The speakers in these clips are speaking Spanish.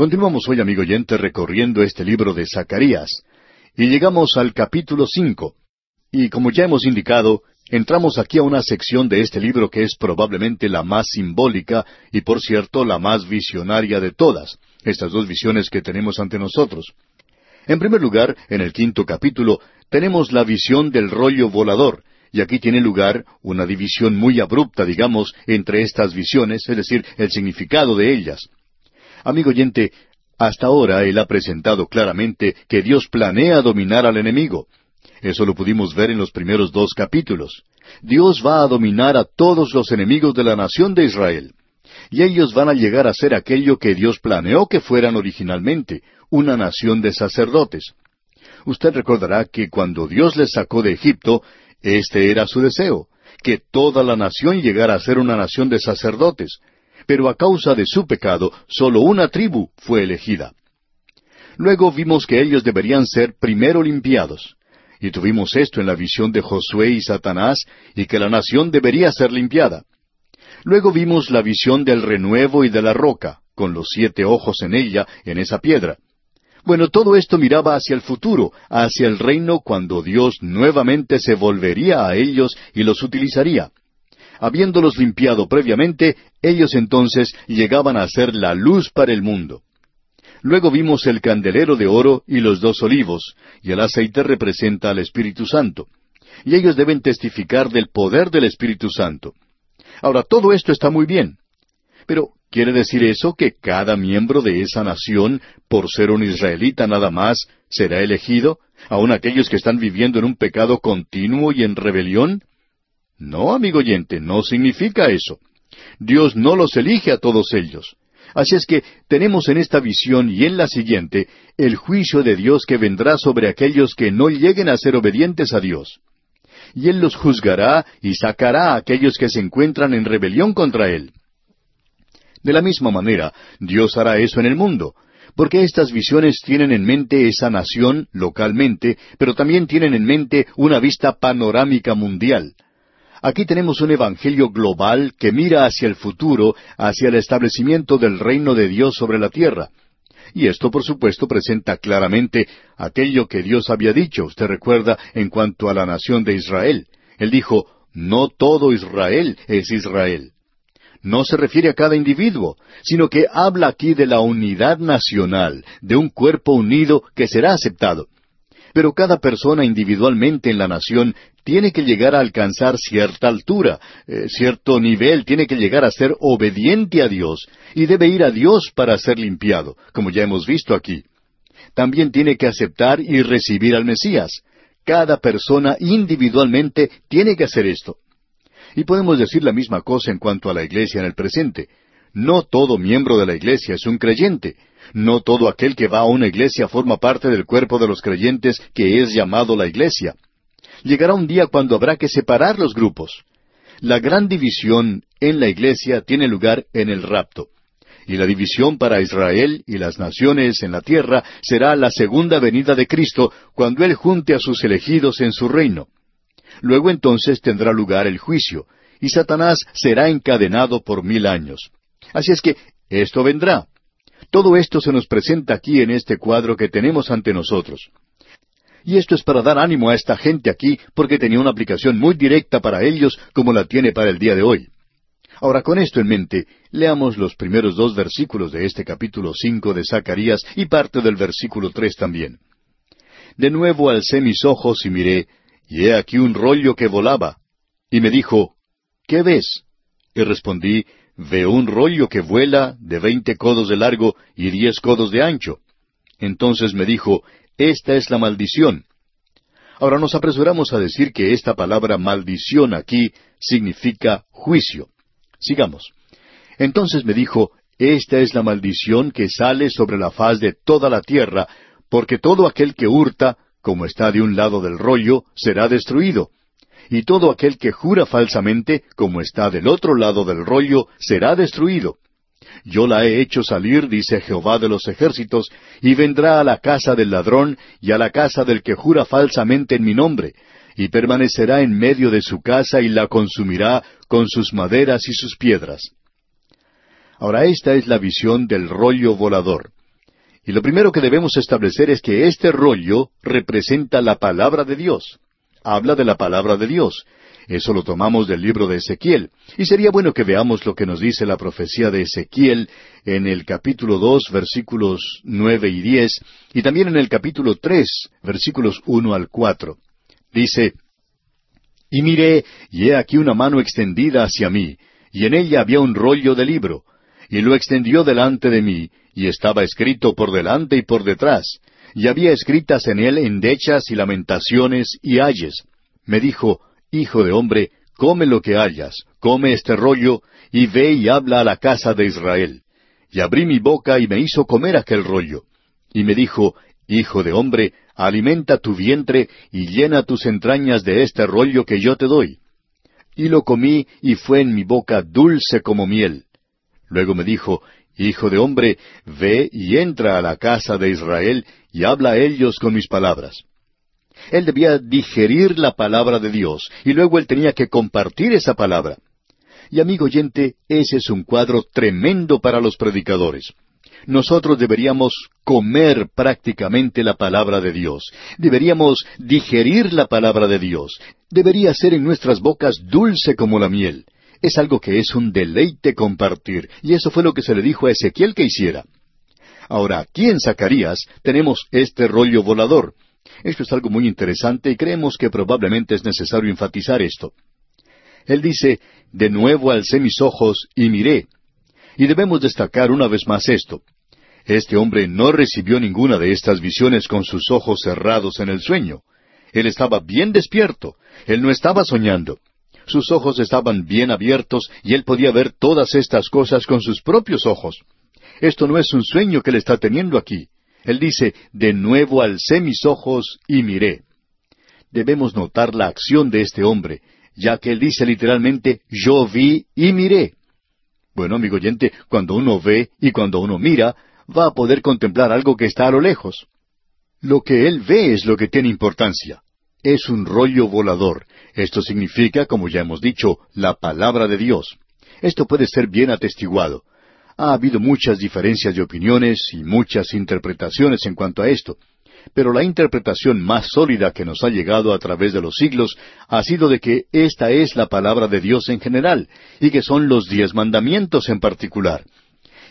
Continuamos hoy, amigo oyente, recorriendo este libro de Zacarías, y llegamos al capítulo cinco. Y como ya hemos indicado, entramos aquí a una sección de este libro que es probablemente la más simbólica y, por cierto, la más visionaria de todas, estas dos visiones que tenemos ante nosotros. En primer lugar, en el quinto capítulo, tenemos la visión del rollo volador, y aquí tiene lugar una división muy abrupta, digamos, entre estas visiones, es decir, el significado de ellas. Amigo oyente, hasta ahora él ha presentado claramente que Dios planea dominar al enemigo. Eso lo pudimos ver en los primeros dos capítulos. Dios va a dominar a todos los enemigos de la nación de Israel. Y ellos van a llegar a ser aquello que Dios planeó que fueran originalmente, una nación de sacerdotes. Usted recordará que cuando Dios les sacó de Egipto, este era su deseo, que toda la nación llegara a ser una nación de sacerdotes, pero a causa de su pecado, solo una tribu fue elegida. Luego vimos que ellos deberían ser primero limpiados, y tuvimos esto en la visión de Josué y Satanás, y que la nación debería ser limpiada. Luego vimos la visión del renuevo y de la roca, con los siete ojos en ella, en esa piedra. Bueno, todo esto miraba hacia el futuro, hacia el reino cuando Dios nuevamente se volvería a ellos y los utilizaría. Habiéndolos limpiado previamente, ellos entonces llegaban a ser la luz para el mundo. Luego vimos el candelero de oro y los dos olivos, y el aceite representa al Espíritu Santo. Y ellos deben testificar del poder del Espíritu Santo. Ahora, todo esto está muy bien. Pero, ¿quiere decir eso que cada miembro de esa nación, por ser un israelita nada más, será elegido, aun aquellos que están viviendo en un pecado continuo y en rebelión? No, amigo oyente, no significa eso. Dios no los elige a todos ellos. Así es que tenemos en esta visión y en la siguiente el juicio de Dios que vendrá sobre aquellos que no lleguen a ser obedientes a Dios. Y Él los juzgará y sacará a aquellos que se encuentran en rebelión contra Él. De la misma manera, Dios hará eso en el mundo, porque estas visiones tienen en mente esa nación localmente, pero también tienen en mente una vista panorámica mundial. Aquí tenemos un evangelio global que mira hacia el futuro, hacia el establecimiento del reino de Dios sobre la tierra. Y esto, por supuesto, presenta claramente aquello que Dios había dicho, usted recuerda, en cuanto a la nación de Israel. Él dijo, no todo Israel es Israel no se refiere a cada individuo, sino que habla aquí de la unidad nacional, de un cuerpo unido que será aceptado. Pero cada persona individualmente en la nación tiene que llegar a alcanzar cierta altura, eh, cierto nivel, tiene que llegar a ser obediente a Dios y debe ir a Dios para ser limpiado, como ya hemos visto aquí. También tiene que aceptar y recibir al Mesías. Cada persona individualmente tiene que hacer esto. Y podemos decir la misma cosa en cuanto a la iglesia en el presente. No todo miembro de la iglesia es un creyente. No todo aquel que va a una iglesia forma parte del cuerpo de los creyentes que es llamado la iglesia. Llegará un día cuando habrá que separar los grupos. La gran división en la iglesia tiene lugar en el rapto. Y la división para Israel y las naciones en la tierra será la segunda venida de Cristo cuando Él junte a sus elegidos en su reino. Luego entonces tendrá lugar el juicio, y Satanás será encadenado por mil años. Así es que esto vendrá. Todo esto se nos presenta aquí en este cuadro que tenemos ante nosotros. Y esto es para dar ánimo a esta gente aquí, porque tenía una aplicación muy directa para ellos como la tiene para el día de hoy. Ahora, con esto en mente, leamos los primeros dos versículos de este capítulo cinco de Zacarías y parte del versículo tres también. De nuevo alcé mis ojos y miré, y he aquí un rollo que volaba. Y me dijo, ¿qué ves? Y respondí, veo un rollo que vuela de veinte codos de largo y diez codos de ancho. Entonces me dijo, esta es la maldición. Ahora nos apresuramos a decir que esta palabra maldición aquí significa juicio. Sigamos. Entonces me dijo, esta es la maldición que sale sobre la faz de toda la tierra, porque todo aquel que hurta, como está de un lado del rollo, será destruido. Y todo aquel que jura falsamente, como está del otro lado del rollo, será destruido. Yo la he hecho salir, dice Jehová de los ejércitos, y vendrá a la casa del ladrón y a la casa del que jura falsamente en mi nombre, y permanecerá en medio de su casa y la consumirá con sus maderas y sus piedras. Ahora esta es la visión del rollo volador. Y lo primero que debemos establecer es que este rollo representa la palabra de Dios. Habla de la palabra de Dios. Eso lo tomamos del libro de Ezequiel. Y sería bueno que veamos lo que nos dice la profecía de Ezequiel en el capítulo dos, versículos nueve y diez, y también en el capítulo tres, versículos uno al cuatro. Dice, Y miré, y he aquí una mano extendida hacia mí, y en ella había un rollo de libro, y lo extendió delante de mí, y estaba escrito por delante y por detrás, y había escritas en él endechas y lamentaciones y ayes. Me dijo, Hijo de hombre, come lo que hayas, come este rollo, y ve y habla a la casa de Israel. Y abrí mi boca y me hizo comer aquel rollo. Y me dijo, Hijo de hombre, alimenta tu vientre y llena tus entrañas de este rollo que yo te doy. Y lo comí y fue en mi boca dulce como miel. Luego me dijo, Hijo de hombre, ve y entra a la casa de Israel y habla a ellos con mis palabras. Él debía digerir la palabra de Dios y luego él tenía que compartir esa palabra. Y amigo oyente, ese es un cuadro tremendo para los predicadores. Nosotros deberíamos comer prácticamente la palabra de Dios. Deberíamos digerir la palabra de Dios. Debería ser en nuestras bocas dulce como la miel. Es algo que es un deleite compartir, y eso fue lo que se le dijo a Ezequiel que hiciera. Ahora, aquí en Zacarías tenemos este rollo volador. Esto es algo muy interesante y creemos que probablemente es necesario enfatizar esto. Él dice, de nuevo alcé mis ojos y miré. Y debemos destacar una vez más esto. Este hombre no recibió ninguna de estas visiones con sus ojos cerrados en el sueño. Él estaba bien despierto. Él no estaba soñando. Sus ojos estaban bien abiertos y él podía ver todas estas cosas con sus propios ojos. Esto no es un sueño que él está teniendo aquí. Él dice, de nuevo alcé mis ojos y miré. Debemos notar la acción de este hombre, ya que él dice literalmente, yo vi y miré. Bueno, amigo oyente, cuando uno ve y cuando uno mira, va a poder contemplar algo que está a lo lejos. Lo que él ve es lo que tiene importancia es un rollo volador. Esto significa, como ya hemos dicho, la palabra de Dios. Esto puede ser bien atestiguado. Ha habido muchas diferencias de opiniones y muchas interpretaciones en cuanto a esto, pero la interpretación más sólida que nos ha llegado a través de los siglos ha sido de que esta es la palabra de Dios en general, y que son los diez mandamientos en particular.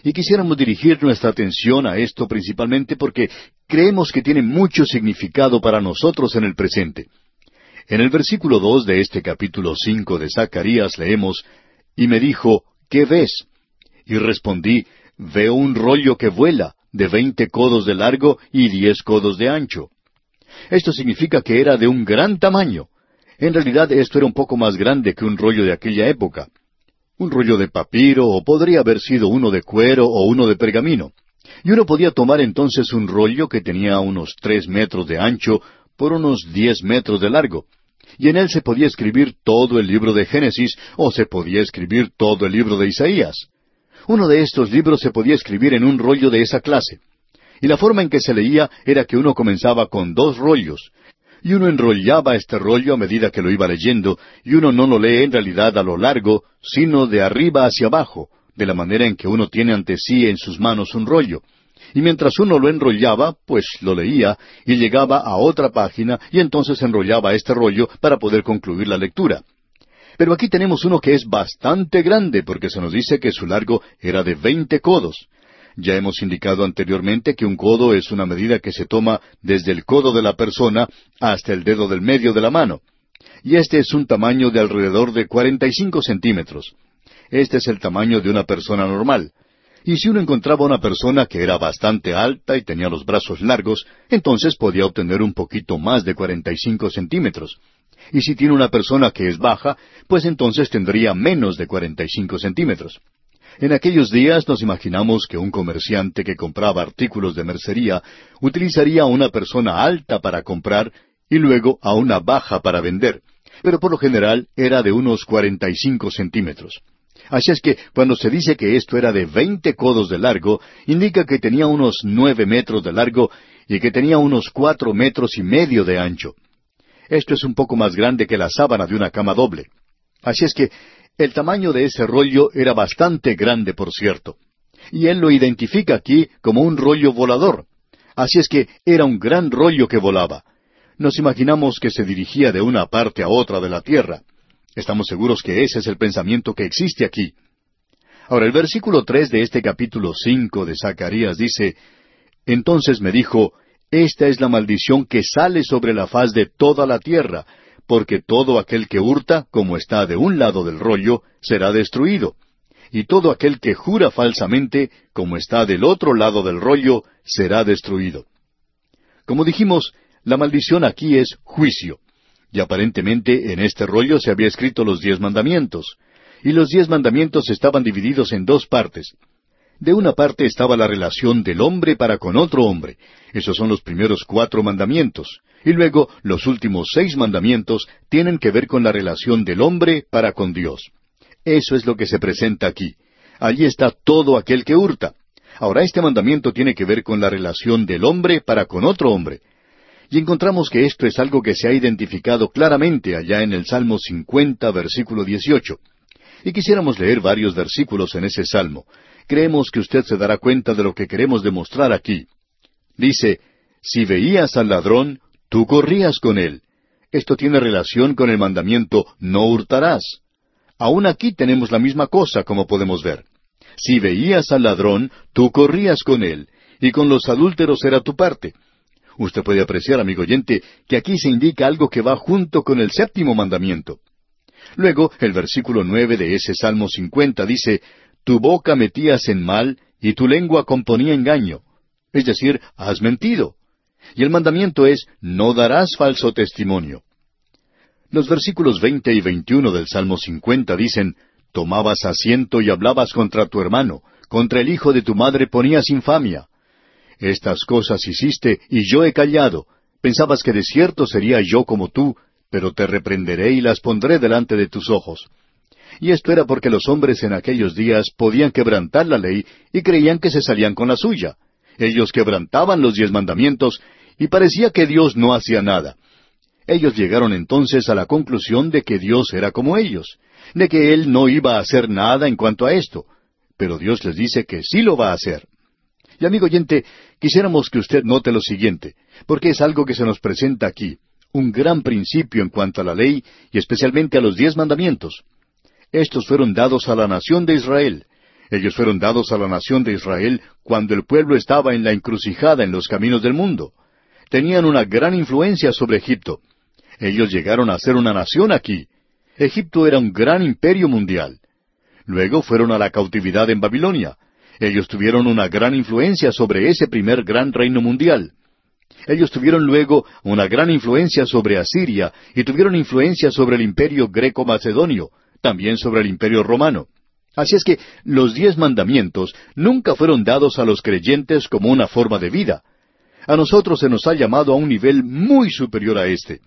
Y quisiéramos dirigir nuestra atención a esto principalmente porque creemos que tiene mucho significado para nosotros en el presente. En el versículo dos de este capítulo cinco de Zacarías leemos, Y me dijo, ¿qué ves? Y respondí, Veo un rollo que vuela, de veinte codos de largo y diez codos de ancho. Esto significa que era de un gran tamaño. En realidad esto era un poco más grande que un rollo de aquella época un rollo de papiro, o podría haber sido uno de cuero o uno de pergamino. Y uno podía tomar entonces un rollo que tenía unos tres metros de ancho por unos diez metros de largo. Y en él se podía escribir todo el libro de Génesis o se podía escribir todo el libro de Isaías. Uno de estos libros se podía escribir en un rollo de esa clase. Y la forma en que se leía era que uno comenzaba con dos rollos, y uno enrollaba este rollo a medida que lo iba leyendo, y uno no lo lee en realidad a lo largo, sino de arriba hacia abajo, de la manera en que uno tiene ante sí en sus manos un rollo. Y mientras uno lo enrollaba, pues lo leía, y llegaba a otra página, y entonces enrollaba este rollo para poder concluir la lectura. Pero aquí tenemos uno que es bastante grande, porque se nos dice que su largo era de veinte codos. Ya hemos indicado anteriormente que un codo es una medida que se toma desde el codo de la persona hasta el dedo del medio de la mano. Y este es un tamaño de alrededor de 45 centímetros. Este es el tamaño de una persona normal. Y si uno encontraba una persona que era bastante alta y tenía los brazos largos, entonces podía obtener un poquito más de 45 centímetros. Y si tiene una persona que es baja, pues entonces tendría menos de 45 centímetros. En aquellos días nos imaginamos que un comerciante que compraba artículos de mercería utilizaría a una persona alta para comprar y luego a una baja para vender, pero por lo general era de unos cuarenta y cinco centímetros. Así es que cuando se dice que esto era de veinte codos de largo, indica que tenía unos nueve metros de largo y que tenía unos cuatro metros y medio de ancho. Esto es un poco más grande que la sábana de una cama doble. Así es que el tamaño de ese rollo era bastante grande, por cierto. Y él lo identifica aquí como un rollo volador. Así es que era un gran rollo que volaba. Nos imaginamos que se dirigía de una parte a otra de la tierra. Estamos seguros que ese es el pensamiento que existe aquí. Ahora, el versículo tres de este capítulo cinco de Zacarías dice, Entonces me dijo, Esta es la maldición que sale sobre la faz de toda la tierra, porque todo aquel que hurta, como está de un lado del rollo, será destruido y todo aquel que jura falsamente, como está del otro lado del rollo, será destruido. Como dijimos, la maldición aquí es juicio. Y aparentemente en este rollo se había escrito los diez mandamientos. Y los diez mandamientos estaban divididos en dos partes. De una parte estaba la relación del hombre para con otro hombre. Esos son los primeros cuatro mandamientos. Y luego los últimos seis mandamientos tienen que ver con la relación del hombre para con Dios. Eso es lo que se presenta aquí. Allí está todo aquel que hurta. Ahora, este mandamiento tiene que ver con la relación del hombre para con otro hombre. Y encontramos que esto es algo que se ha identificado claramente allá en el Salmo 50, versículo 18. Y quisiéramos leer varios versículos en ese salmo. Creemos que usted se dará cuenta de lo que queremos demostrar aquí. Dice, Si veías al ladrón, tú corrías con él. Esto tiene relación con el mandamiento no hurtarás. Aún aquí tenemos la misma cosa, como podemos ver. Si veías al ladrón, tú corrías con él, y con los adúlteros era tu parte. Usted puede apreciar, amigo oyente, que aquí se indica algo que va junto con el séptimo mandamiento. Luego, el versículo nueve de ese Salmo cincuenta dice, Tu boca metías en mal, y tu lengua componía engaño. Es decir, has mentido. Y el mandamiento es, No darás falso testimonio. Los versículos veinte y veintiuno del Salmo cincuenta dicen, Tomabas asiento y hablabas contra tu hermano, contra el hijo de tu madre ponías infamia. Estas cosas hiciste y yo he callado. Pensabas que de cierto sería yo como tú, pero te reprenderé y las pondré delante de tus ojos. Y esto era porque los hombres en aquellos días podían quebrantar la ley y creían que se salían con la suya. Ellos quebrantaban los diez mandamientos y parecía que Dios no hacía nada. Ellos llegaron entonces a la conclusión de que Dios era como ellos, de que Él no iba a hacer nada en cuanto a esto, pero Dios les dice que sí lo va a hacer. Y amigo oyente, quisiéramos que usted note lo siguiente, porque es algo que se nos presenta aquí, un gran principio en cuanto a la ley y especialmente a los diez mandamientos. Estos fueron dados a la nación de Israel. Ellos fueron dados a la nación de Israel cuando el pueblo estaba en la encrucijada en los caminos del mundo. Tenían una gran influencia sobre Egipto. Ellos llegaron a ser una nación aquí. Egipto era un gran imperio mundial. Luego fueron a la cautividad en Babilonia. Ellos tuvieron una gran influencia sobre ese primer gran reino mundial. Ellos tuvieron luego una gran influencia sobre Asiria y tuvieron influencia sobre el imperio greco-macedonio, también sobre el imperio romano. Así es que los diez mandamientos nunca fueron dados a los creyentes como una forma de vida. A nosotros se nos ha llamado a un nivel muy superior a este.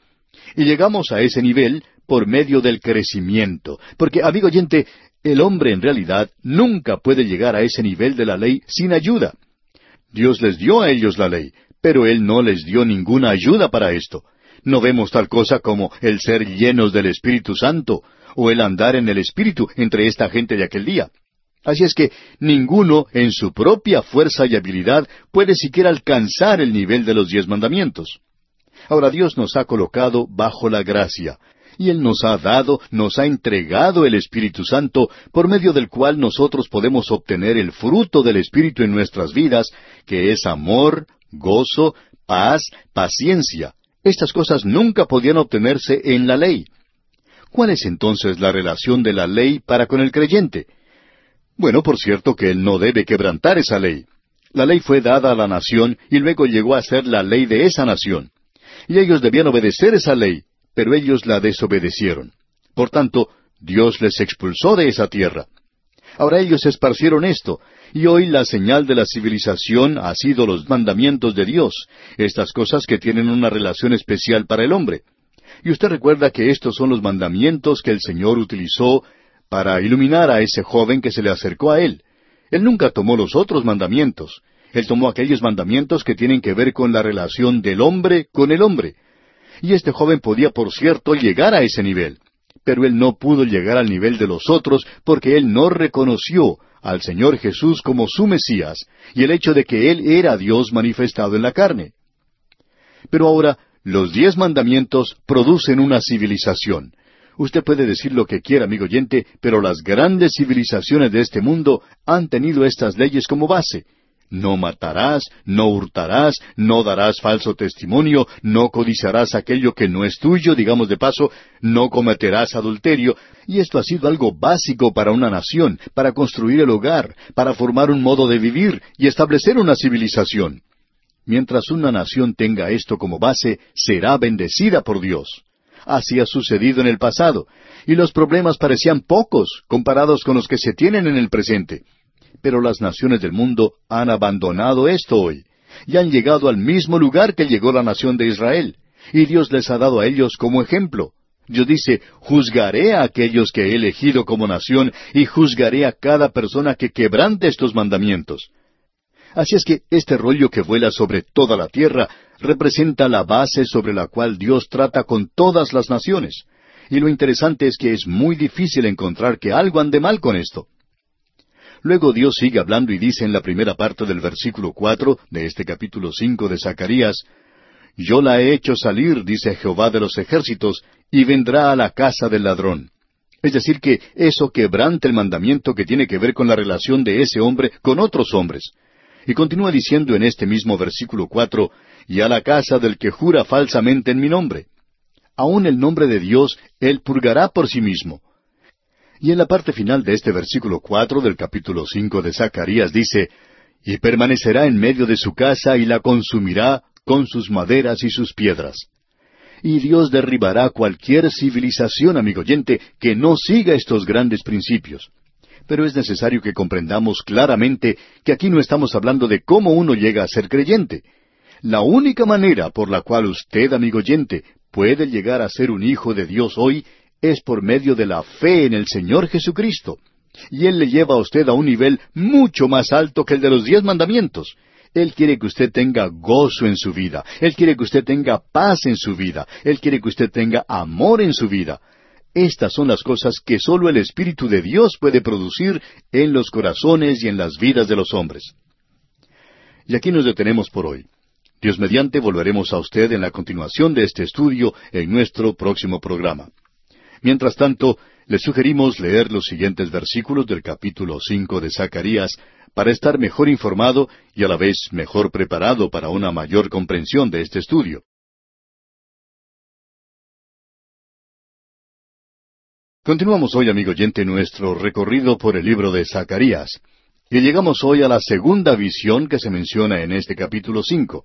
Y llegamos a ese nivel por medio del crecimiento. Porque, amigo oyente, el hombre en realidad nunca puede llegar a ese nivel de la ley sin ayuda. Dios les dio a ellos la ley, pero Él no les dio ninguna ayuda para esto. No vemos tal cosa como el ser llenos del Espíritu Santo o el andar en el Espíritu entre esta gente de aquel día. Así es que ninguno en su propia fuerza y habilidad puede siquiera alcanzar el nivel de los diez mandamientos. Ahora Dios nos ha colocado bajo la gracia, y Él nos ha dado, nos ha entregado el Espíritu Santo, por medio del cual nosotros podemos obtener el fruto del Espíritu en nuestras vidas, que es amor, gozo, paz, paciencia. Estas cosas nunca podían obtenerse en la ley. ¿Cuál es entonces la relación de la ley para con el creyente? Bueno, por cierto que él no debe quebrantar esa ley. La ley fue dada a la nación y luego llegó a ser la ley de esa nación y ellos debían obedecer esa ley, pero ellos la desobedecieron. Por tanto, Dios les expulsó de esa tierra. Ahora ellos esparcieron esto, y hoy la señal de la civilización ha sido los mandamientos de Dios, estas cosas que tienen una relación especial para el hombre. Y usted recuerda que estos son los mandamientos que el Señor utilizó para iluminar a ese joven que se le acercó a él. Él nunca tomó los otros mandamientos. Él tomó aquellos mandamientos que tienen que ver con la relación del hombre con el hombre. Y este joven podía, por cierto, llegar a ese nivel. pero él no pudo llegar al nivel de los otros porque él no reconoció al Señor Jesús como su Mesías y el hecho de que Él era Dios manifestado en la carne. Pero ahora, los diez mandamientos producen una civilización. Usted puede decir lo que quiera, amigo oyente, pero las grandes civilizaciones de este mundo han tenido estas leyes como base. No matarás, no hurtarás, no darás falso testimonio, no codiciarás aquello que no es tuyo, digamos de paso, no cometerás adulterio, y esto ha sido algo básico para una nación, para construir el hogar, para formar un modo de vivir y establecer una civilización. Mientras una nación tenga esto como base, será bendecida por Dios. Así ha sucedido en el pasado, y los problemas parecían pocos comparados con los que se tienen en el presente. Pero las naciones del mundo han abandonado esto hoy, y han llegado al mismo lugar que llegó la nación de Israel, y Dios les ha dado a ellos como ejemplo. Dios dice, juzgaré a aquellos que he elegido como nación, y juzgaré a cada persona que quebrante estos mandamientos. Así es que este rollo que vuela sobre toda la tierra representa la base sobre la cual Dios trata con todas las naciones. Y lo interesante es que es muy difícil encontrar que algo ande mal con esto. Luego Dios sigue hablando y dice en la primera parte del versículo cuatro de este capítulo cinco de Zacarías Yo la he hecho salir, dice Jehová de los ejércitos, y vendrá a la casa del ladrón. Es decir, que eso quebrante el mandamiento que tiene que ver con la relación de ese hombre con otros hombres. Y continúa diciendo en este mismo versículo cuatro, y a la casa del que jura falsamente en mi nombre. Aún el nombre de Dios él purgará por sí mismo. Y en la parte final de este versículo cuatro del capítulo cinco de Zacarías dice, y permanecerá en medio de su casa y la consumirá con sus maderas y sus piedras. Y Dios derribará cualquier civilización, amigo oyente, que no siga estos grandes principios pero es necesario que comprendamos claramente que aquí no estamos hablando de cómo uno llega a ser creyente. La única manera por la cual usted, amigo oyente, puede llegar a ser un hijo de Dios hoy es por medio de la fe en el Señor Jesucristo. Y Él le lleva a usted a un nivel mucho más alto que el de los diez mandamientos. Él quiere que usted tenga gozo en su vida. Él quiere que usted tenga paz en su vida. Él quiere que usted tenga amor en su vida. Estas son las cosas que sólo el Espíritu de Dios puede producir en los corazones y en las vidas de los hombres. Y aquí nos detenemos por hoy. Dios mediante volveremos a usted en la continuación de este estudio en nuestro próximo programa. Mientras tanto, le sugerimos leer los siguientes versículos del capítulo cinco de Zacarías para estar mejor informado y a la vez mejor preparado para una mayor comprensión de este estudio. Continuamos hoy, amigo oyente, nuestro recorrido por el libro de Zacarías. Y llegamos hoy a la segunda visión que se menciona en este capítulo cinco.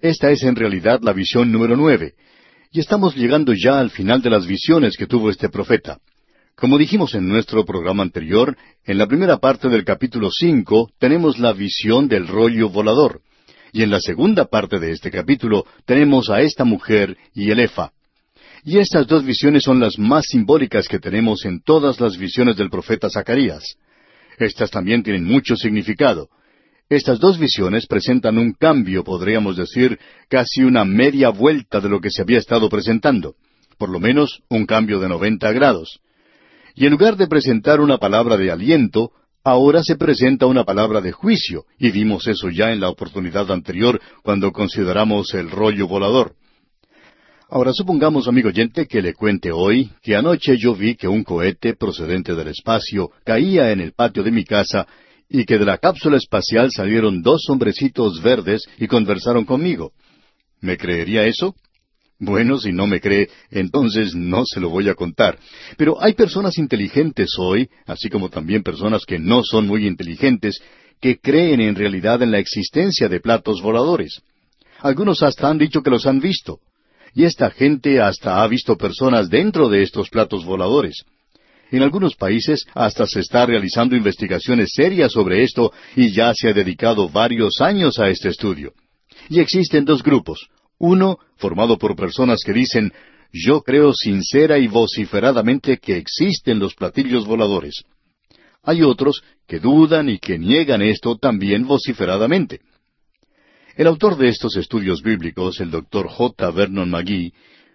Esta es en realidad la visión número nueve. Y estamos llegando ya al final de las visiones que tuvo este profeta. Como dijimos en nuestro programa anterior, en la primera parte del capítulo cinco tenemos la visión del rollo volador. Y en la segunda parte de este capítulo tenemos a esta mujer y el Efa. Y estas dos visiones son las más simbólicas que tenemos en todas las visiones del profeta Zacarías. Estas también tienen mucho significado. Estas dos visiones presentan un cambio, podríamos decir, casi una media vuelta de lo que se había estado presentando, por lo menos un cambio de noventa grados. Y en lugar de presentar una palabra de aliento, ahora se presenta una palabra de juicio, y vimos eso ya en la oportunidad anterior cuando consideramos el rollo volador. Ahora supongamos, amigo oyente, que le cuente hoy que anoche yo vi que un cohete procedente del espacio caía en el patio de mi casa y que de la cápsula espacial salieron dos hombrecitos verdes y conversaron conmigo. ¿Me creería eso? Bueno, si no me cree, entonces no se lo voy a contar. Pero hay personas inteligentes hoy, así como también personas que no son muy inteligentes, que creen en realidad en la existencia de platos voladores. Algunos hasta han dicho que los han visto y esta gente hasta ha visto personas dentro de estos platos voladores. En algunos países hasta se está realizando investigaciones serias sobre esto y ya se ha dedicado varios años a este estudio. Y existen dos grupos. Uno, formado por personas que dicen, yo creo sincera y vociferadamente que existen los platillos voladores. Hay otros que dudan y que niegan esto también vociferadamente. El autor de estos estudios bíblicos, el doctor J. Vernon McGee,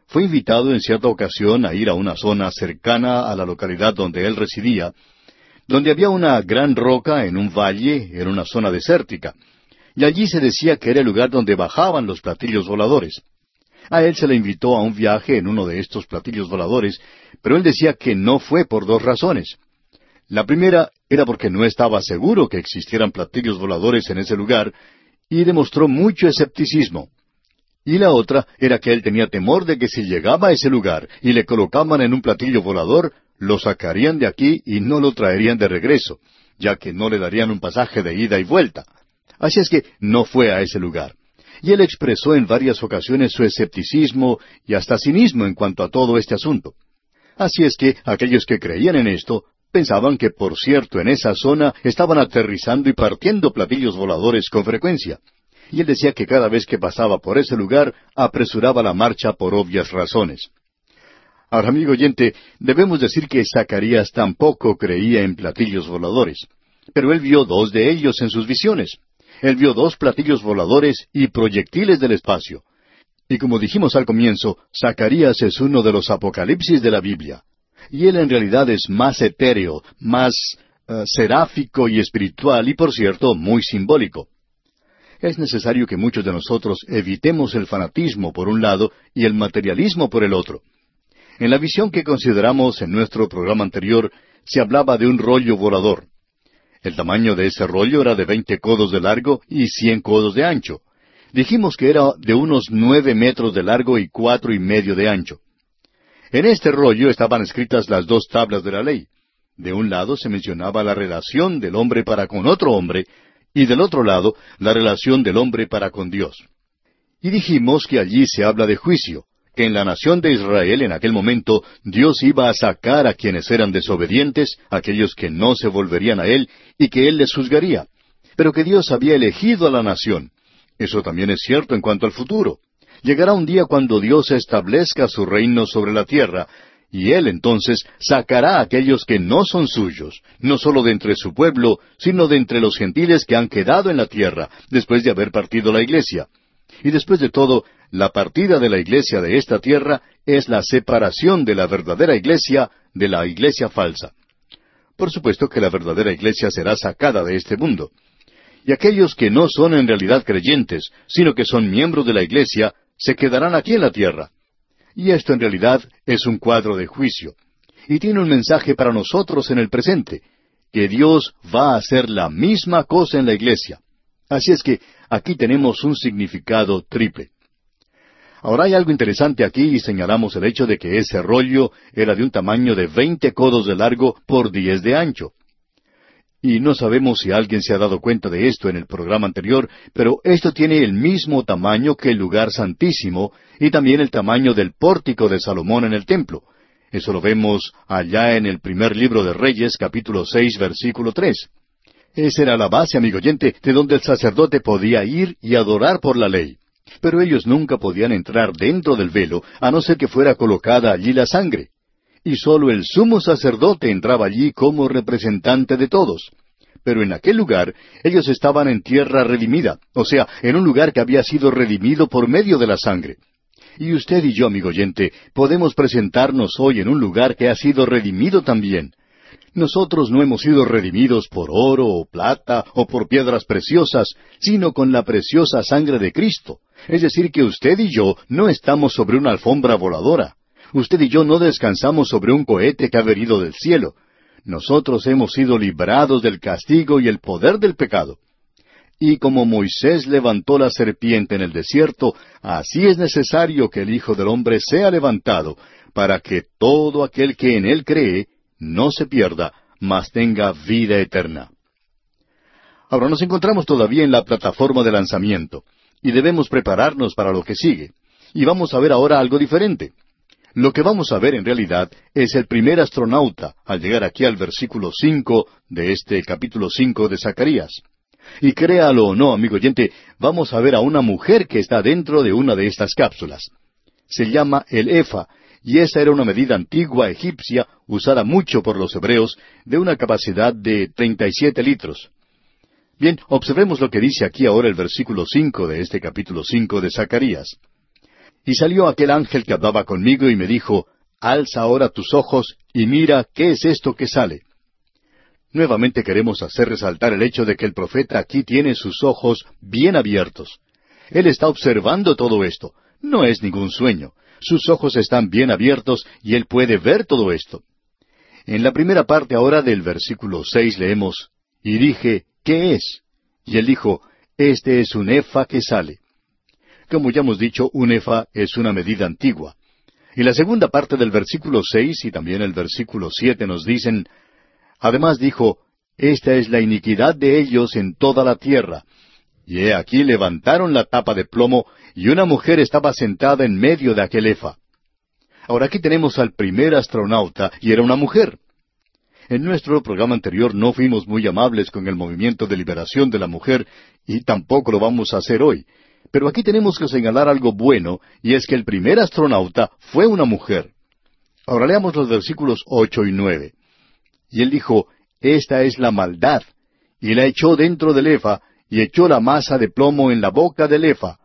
fue invitado en cierta ocasión a ir a una zona cercana a la localidad donde él residía, donde había una gran roca en un valle, en una zona desértica, y allí se decía que era el lugar donde bajaban los platillos voladores. A él se le invitó a un viaje en uno de estos platillos voladores, pero él decía que no fue por dos razones. La primera era porque no estaba seguro que existieran platillos voladores en ese lugar, y demostró mucho escepticismo. Y la otra era que él tenía temor de que si llegaba a ese lugar y le colocaban en un platillo volador, lo sacarían de aquí y no lo traerían de regreso, ya que no le darían un pasaje de ida y vuelta. Así es que no fue a ese lugar. Y él expresó en varias ocasiones su escepticismo y hasta cinismo en cuanto a todo este asunto. Así es que aquellos que creían en esto pensaban que, por cierto, en esa zona estaban aterrizando y partiendo platillos voladores con frecuencia y él decía que cada vez que pasaba por ese lugar apresuraba la marcha por obvias razones. Ahora, amigo oyente, debemos decir que Zacarías tampoco creía en platillos voladores, pero él vio dos de ellos en sus visiones. Él vio dos platillos voladores y proyectiles del espacio. Y como dijimos al comienzo, Zacarías es uno de los apocalipsis de la Biblia. Y él en realidad es más etéreo, más uh, seráfico y espiritual y por cierto muy simbólico es necesario que muchos de nosotros evitemos el fanatismo por un lado y el materialismo por el otro. En la visión que consideramos en nuestro programa anterior, se hablaba de un rollo volador. El tamaño de ese rollo era de veinte codos de largo y cien codos de ancho. Dijimos que era de unos nueve metros de largo y cuatro y medio de ancho. En este rollo estaban escritas las dos tablas de la ley. De un lado se mencionaba la relación del hombre para con otro hombre, y del otro lado, la relación del hombre para con Dios. Y dijimos que allí se habla de juicio, que en la nación de Israel en aquel momento Dios iba a sacar a quienes eran desobedientes, aquellos que no se volverían a Él, y que Él les juzgaría, pero que Dios había elegido a la nación. Eso también es cierto en cuanto al futuro. Llegará un día cuando Dios establezca su reino sobre la tierra, y él entonces sacará a aquellos que no son suyos, no sólo de entre su pueblo, sino de entre los gentiles que han quedado en la tierra, después de haber partido la iglesia. Y después de todo, la partida de la iglesia de esta tierra es la separación de la verdadera iglesia de la iglesia falsa. Por supuesto que la verdadera iglesia será sacada de este mundo. Y aquellos que no son en realidad creyentes, sino que son miembros de la iglesia, se quedarán aquí en la tierra. Y esto en realidad es un cuadro de juicio. Y tiene un mensaje para nosotros en el presente, que Dios va a hacer la misma cosa en la iglesia. Así es que aquí tenemos un significado triple. Ahora hay algo interesante aquí y señalamos el hecho de que ese rollo era de un tamaño de veinte codos de largo por diez de ancho. Y no sabemos si alguien se ha dado cuenta de esto en el programa anterior, pero esto tiene el mismo tamaño que el lugar santísimo y también el tamaño del pórtico de Salomón en el templo. Eso lo vemos allá en el primer libro de Reyes, capítulo seis, versículo tres. Esa era la base, amigo oyente, de donde el sacerdote podía ir y adorar por la ley. Pero ellos nunca podían entrar dentro del velo, a no ser que fuera colocada allí la sangre y sólo el sumo sacerdote entraba allí como representante de todos. Pero en aquel lugar ellos estaban en tierra redimida, o sea, en un lugar que había sido redimido por medio de la sangre. Y usted y yo, amigo oyente, podemos presentarnos hoy en un lugar que ha sido redimido también. Nosotros no hemos sido redimidos por oro o plata o por piedras preciosas, sino con la preciosa sangre de Cristo. Es decir, que usted y yo no estamos sobre una alfombra voladora. Usted y yo no descansamos sobre un cohete que ha venido del cielo. Nosotros hemos sido librados del castigo y el poder del pecado. Y como Moisés levantó la serpiente en el desierto, así es necesario que el Hijo del Hombre sea levantado, para que todo aquel que en él cree no se pierda, mas tenga vida eterna. Ahora nos encontramos todavía en la plataforma de lanzamiento, y debemos prepararnos para lo que sigue. Y vamos a ver ahora algo diferente. Lo que vamos a ver en realidad es el primer astronauta al llegar aquí al versículo cinco de este capítulo cinco de Zacarías. Y créalo o no, amigo oyente, vamos a ver a una mujer que está dentro de una de estas cápsulas. Se llama el Efa, y esa era una medida antigua egipcia usada mucho por los hebreos de una capacidad de treinta y siete litros. Bien, observemos lo que dice aquí ahora el versículo cinco de este capítulo cinco de Zacarías. Y salió aquel ángel que hablaba conmigo y me dijo, Alza ahora tus ojos y mira qué es esto que sale. Nuevamente queremos hacer resaltar el hecho de que el profeta aquí tiene sus ojos bien abiertos. Él está observando todo esto. No es ningún sueño. Sus ojos están bien abiertos y él puede ver todo esto. En la primera parte ahora del versículo seis leemos, Y dije, ¿qué es? Y él dijo, Este es un efa que sale. Como ya hemos dicho, un efa es una medida antigua. Y la segunda parte del versículo seis y también el versículo siete nos dicen, Además dijo, Esta es la iniquidad de ellos en toda la tierra. Y he aquí levantaron la tapa de plomo, y una mujer estaba sentada en medio de aquel efa. Ahora aquí tenemos al primer astronauta, y era una mujer. En nuestro programa anterior no fuimos muy amables con el movimiento de liberación de la mujer, y tampoco lo vamos a hacer hoy. Pero aquí tenemos que señalar algo bueno, y es que el primer astronauta fue una mujer. Ahora leamos los versículos ocho y nueve. Y él dijo, Esta es la maldad. Y la echó dentro del efa, y echó la masa de plomo en la boca del efa.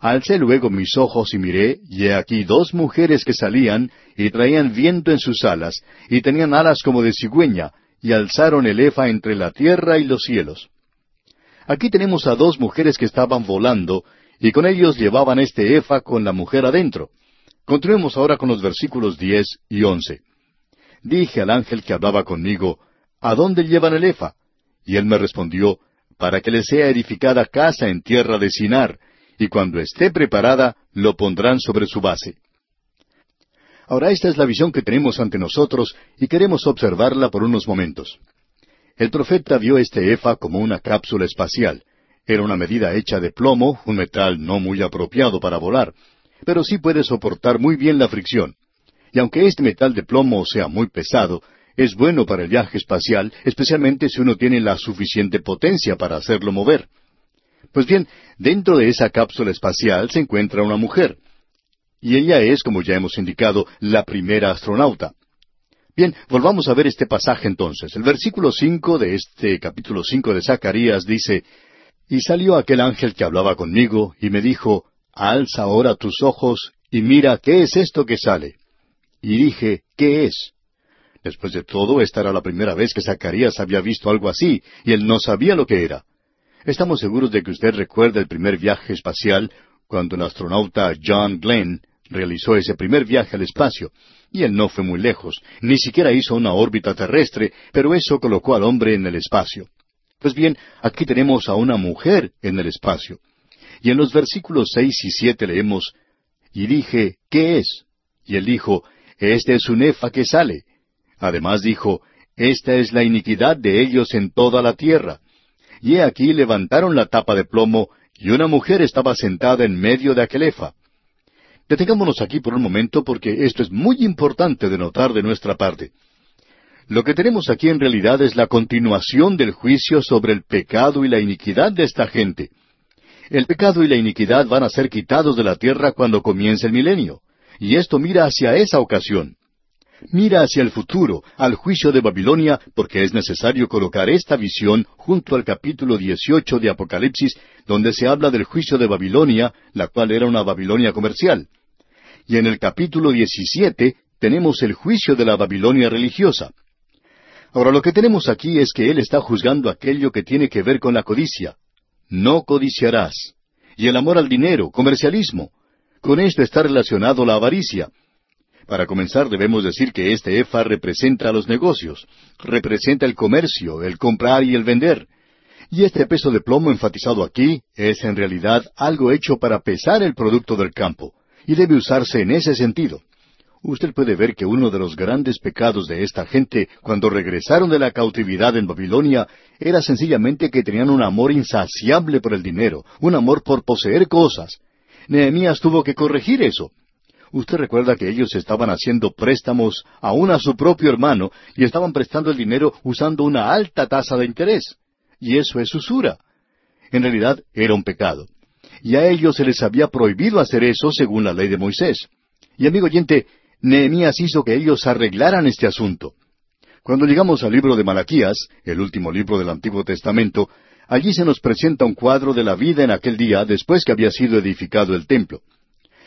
Alcé luego mis ojos y miré, y he aquí dos mujeres que salían, y traían viento en sus alas, y tenían alas como de cigüeña, y alzaron el efa entre la tierra y los cielos. Aquí tenemos a dos mujeres que estaban volando, y con ellos llevaban este efa con la mujer adentro. Continuemos ahora con los versículos diez y once. Dije al ángel que hablaba conmigo, ¿A dónde llevan el Efa? Y él me respondió, Para que le sea edificada casa en tierra de Sinar, y cuando esté preparada, lo pondrán sobre su base. Ahora esta es la visión que tenemos ante nosotros y queremos observarla por unos momentos. El profeta vio este Efa como una cápsula espacial. Era una medida hecha de plomo, un metal no muy apropiado para volar, pero sí puede soportar muy bien la fricción. Y aunque este metal de plomo sea muy pesado, es bueno para el viaje espacial, especialmente si uno tiene la suficiente potencia para hacerlo mover. Pues bien, dentro de esa cápsula espacial se encuentra una mujer. Y ella es, como ya hemos indicado, la primera astronauta. Bien, volvamos a ver este pasaje entonces. El versículo cinco de este capítulo cinco de Zacarías dice Y salió aquel ángel que hablaba conmigo, y me dijo Alza ahora tus ojos, y mira qué es esto que sale. Y dije, ¿qué es? Después de todo, esta era la primera vez que Zacarías había visto algo así, y él no sabía lo que era. Estamos seguros de que usted recuerda el primer viaje espacial, cuando el astronauta John Glenn realizó ese primer viaje al espacio, y él no fue muy lejos, ni siquiera hizo una órbita terrestre, pero eso colocó al hombre en el espacio. Pues bien, aquí tenemos a una mujer en el espacio. Y en los versículos seis y siete leemos, Y dije, ¿qué es? Y él dijo, este es un efa que sale. Además dijo, Esta es la iniquidad de ellos en toda la tierra. Y he aquí levantaron la tapa de plomo, y una mujer estaba sentada en medio de aquel efa. Detengámonos aquí por un momento porque esto es muy importante de notar de nuestra parte. Lo que tenemos aquí en realidad es la continuación del juicio sobre el pecado y la iniquidad de esta gente. El pecado y la iniquidad van a ser quitados de la tierra cuando comience el milenio. Y esto mira hacia esa ocasión. Mira hacia el futuro, al juicio de Babilonia, porque es necesario colocar esta visión junto al capítulo 18 de Apocalipsis, donde se habla del juicio de Babilonia, la cual era una Babilonia comercial. Y en el capítulo 17 tenemos el juicio de la Babilonia religiosa. Ahora lo que tenemos aquí es que Él está juzgando aquello que tiene que ver con la codicia. No codiciarás. Y el amor al dinero, comercialismo, con esto está relacionado la avaricia. Para comenzar debemos decir que este EFA representa a los negocios, representa el comercio, el comprar y el vender. Y este peso de plomo enfatizado aquí es en realidad algo hecho para pesar el producto del campo, y debe usarse en ese sentido. Usted puede ver que uno de los grandes pecados de esta gente cuando regresaron de la cautividad en Babilonia era sencillamente que tenían un amor insaciable por el dinero, un amor por poseer cosas, Nehemías tuvo que corregir eso. Usted recuerda que ellos estaban haciendo préstamos aún a su propio hermano y estaban prestando el dinero usando una alta tasa de interés. Y eso es usura. En realidad era un pecado. Y a ellos se les había prohibido hacer eso según la ley de Moisés. Y amigo oyente, Nehemías hizo que ellos arreglaran este asunto. Cuando llegamos al libro de Malaquías, el último libro del Antiguo Testamento, Allí se nos presenta un cuadro de la vida en aquel día después que había sido edificado el templo.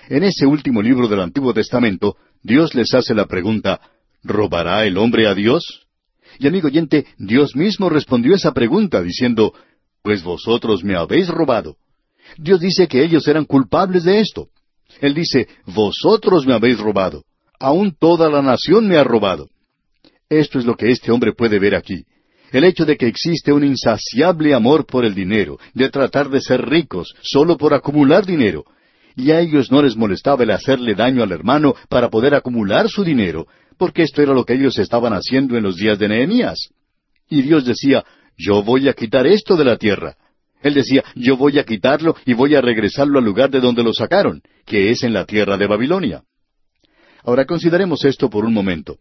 En ese último libro del Antiguo Testamento, Dios les hace la pregunta, ¿robará el hombre a Dios? Y amigo oyente, Dios mismo respondió esa pregunta diciendo, Pues vosotros me habéis robado. Dios dice que ellos eran culpables de esto. Él dice, Vosotros me habéis robado. Aún toda la nación me ha robado. Esto es lo que este hombre puede ver aquí. El hecho de que existe un insaciable amor por el dinero, de tratar de ser ricos, solo por acumular dinero. Y a ellos no les molestaba el hacerle daño al hermano para poder acumular su dinero, porque esto era lo que ellos estaban haciendo en los días de Nehemías. Y Dios decía, yo voy a quitar esto de la tierra. Él decía, yo voy a quitarlo y voy a regresarlo al lugar de donde lo sacaron, que es en la tierra de Babilonia. Ahora consideremos esto por un momento.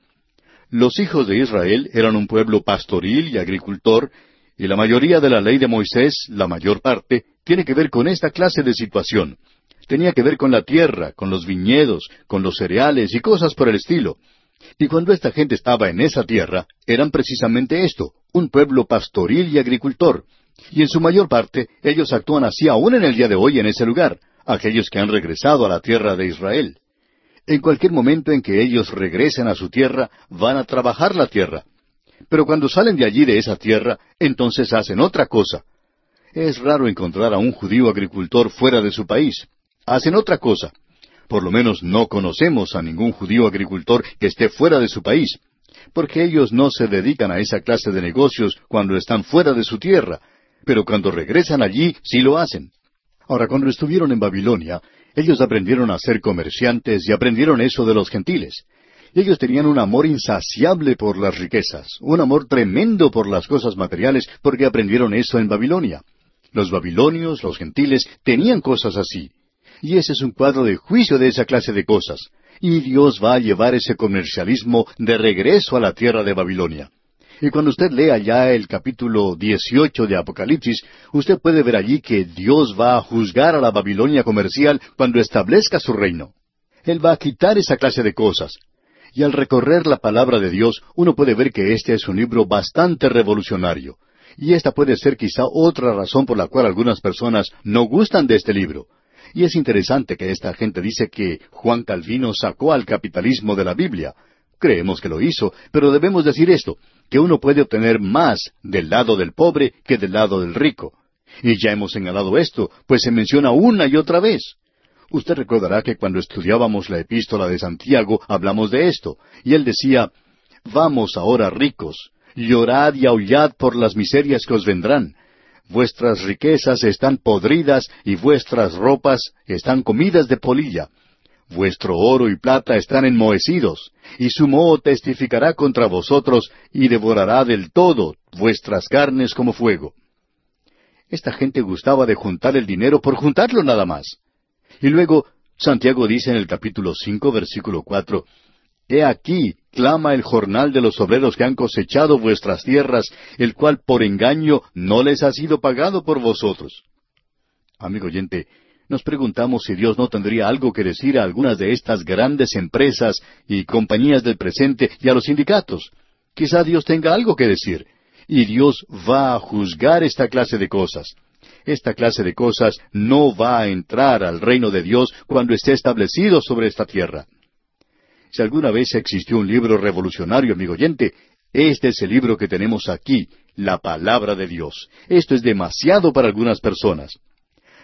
Los hijos de Israel eran un pueblo pastoril y agricultor, y la mayoría de la ley de Moisés, la mayor parte, tiene que ver con esta clase de situación. Tenía que ver con la tierra, con los viñedos, con los cereales y cosas por el estilo. Y cuando esta gente estaba en esa tierra, eran precisamente esto, un pueblo pastoril y agricultor. Y en su mayor parte, ellos actúan así aún en el día de hoy en ese lugar, aquellos que han regresado a la tierra de Israel. En cualquier momento en que ellos regresen a su tierra, van a trabajar la tierra. Pero cuando salen de allí de esa tierra, entonces hacen otra cosa. Es raro encontrar a un judío agricultor fuera de su país. Hacen otra cosa. Por lo menos no conocemos a ningún judío agricultor que esté fuera de su país, porque ellos no se dedican a esa clase de negocios cuando están fuera de su tierra, pero cuando regresan allí sí lo hacen. Ahora, cuando estuvieron en Babilonia, ellos aprendieron a ser comerciantes y aprendieron eso de los gentiles. Ellos tenían un amor insaciable por las riquezas, un amor tremendo por las cosas materiales, porque aprendieron eso en Babilonia. Los babilonios, los gentiles, tenían cosas así. Y ese es un cuadro de juicio de esa clase de cosas. Y Dios va a llevar ese comercialismo de regreso a la tierra de Babilonia. Y cuando usted lea ya el capítulo 18 de Apocalipsis, usted puede ver allí que Dios va a juzgar a la Babilonia comercial cuando establezca su reino. Él va a quitar esa clase de cosas. Y al recorrer la palabra de Dios, uno puede ver que este es un libro bastante revolucionario. Y esta puede ser quizá otra razón por la cual algunas personas no gustan de este libro. Y es interesante que esta gente dice que Juan Calvino sacó al capitalismo de la Biblia. Creemos que lo hizo, pero debemos decir esto, que uno puede obtener más del lado del pobre que del lado del rico. Y ya hemos señalado esto, pues se menciona una y otra vez. Usted recordará que cuando estudiábamos la epístola de Santiago hablamos de esto, y él decía, Vamos ahora ricos, llorad y aullad por las miserias que os vendrán, vuestras riquezas están podridas y vuestras ropas están comidas de polilla. Vuestro oro y plata están enmohecidos, y su moho testificará contra vosotros y devorará del todo vuestras carnes como fuego. Esta gente gustaba de juntar el dinero por juntarlo nada más. Y luego Santiago dice en el capítulo cinco, versículo cuatro, He aquí, clama el jornal de los obreros que han cosechado vuestras tierras, el cual por engaño no les ha sido pagado por vosotros. Amigo oyente, nos preguntamos si Dios no tendría algo que decir a algunas de estas grandes empresas y compañías del presente y a los sindicatos. Quizá Dios tenga algo que decir. Y Dios va a juzgar esta clase de cosas. Esta clase de cosas no va a entrar al reino de Dios cuando esté establecido sobre esta tierra. Si alguna vez existió un libro revolucionario, amigo oyente, este es el libro que tenemos aquí, la palabra de Dios. Esto es demasiado para algunas personas.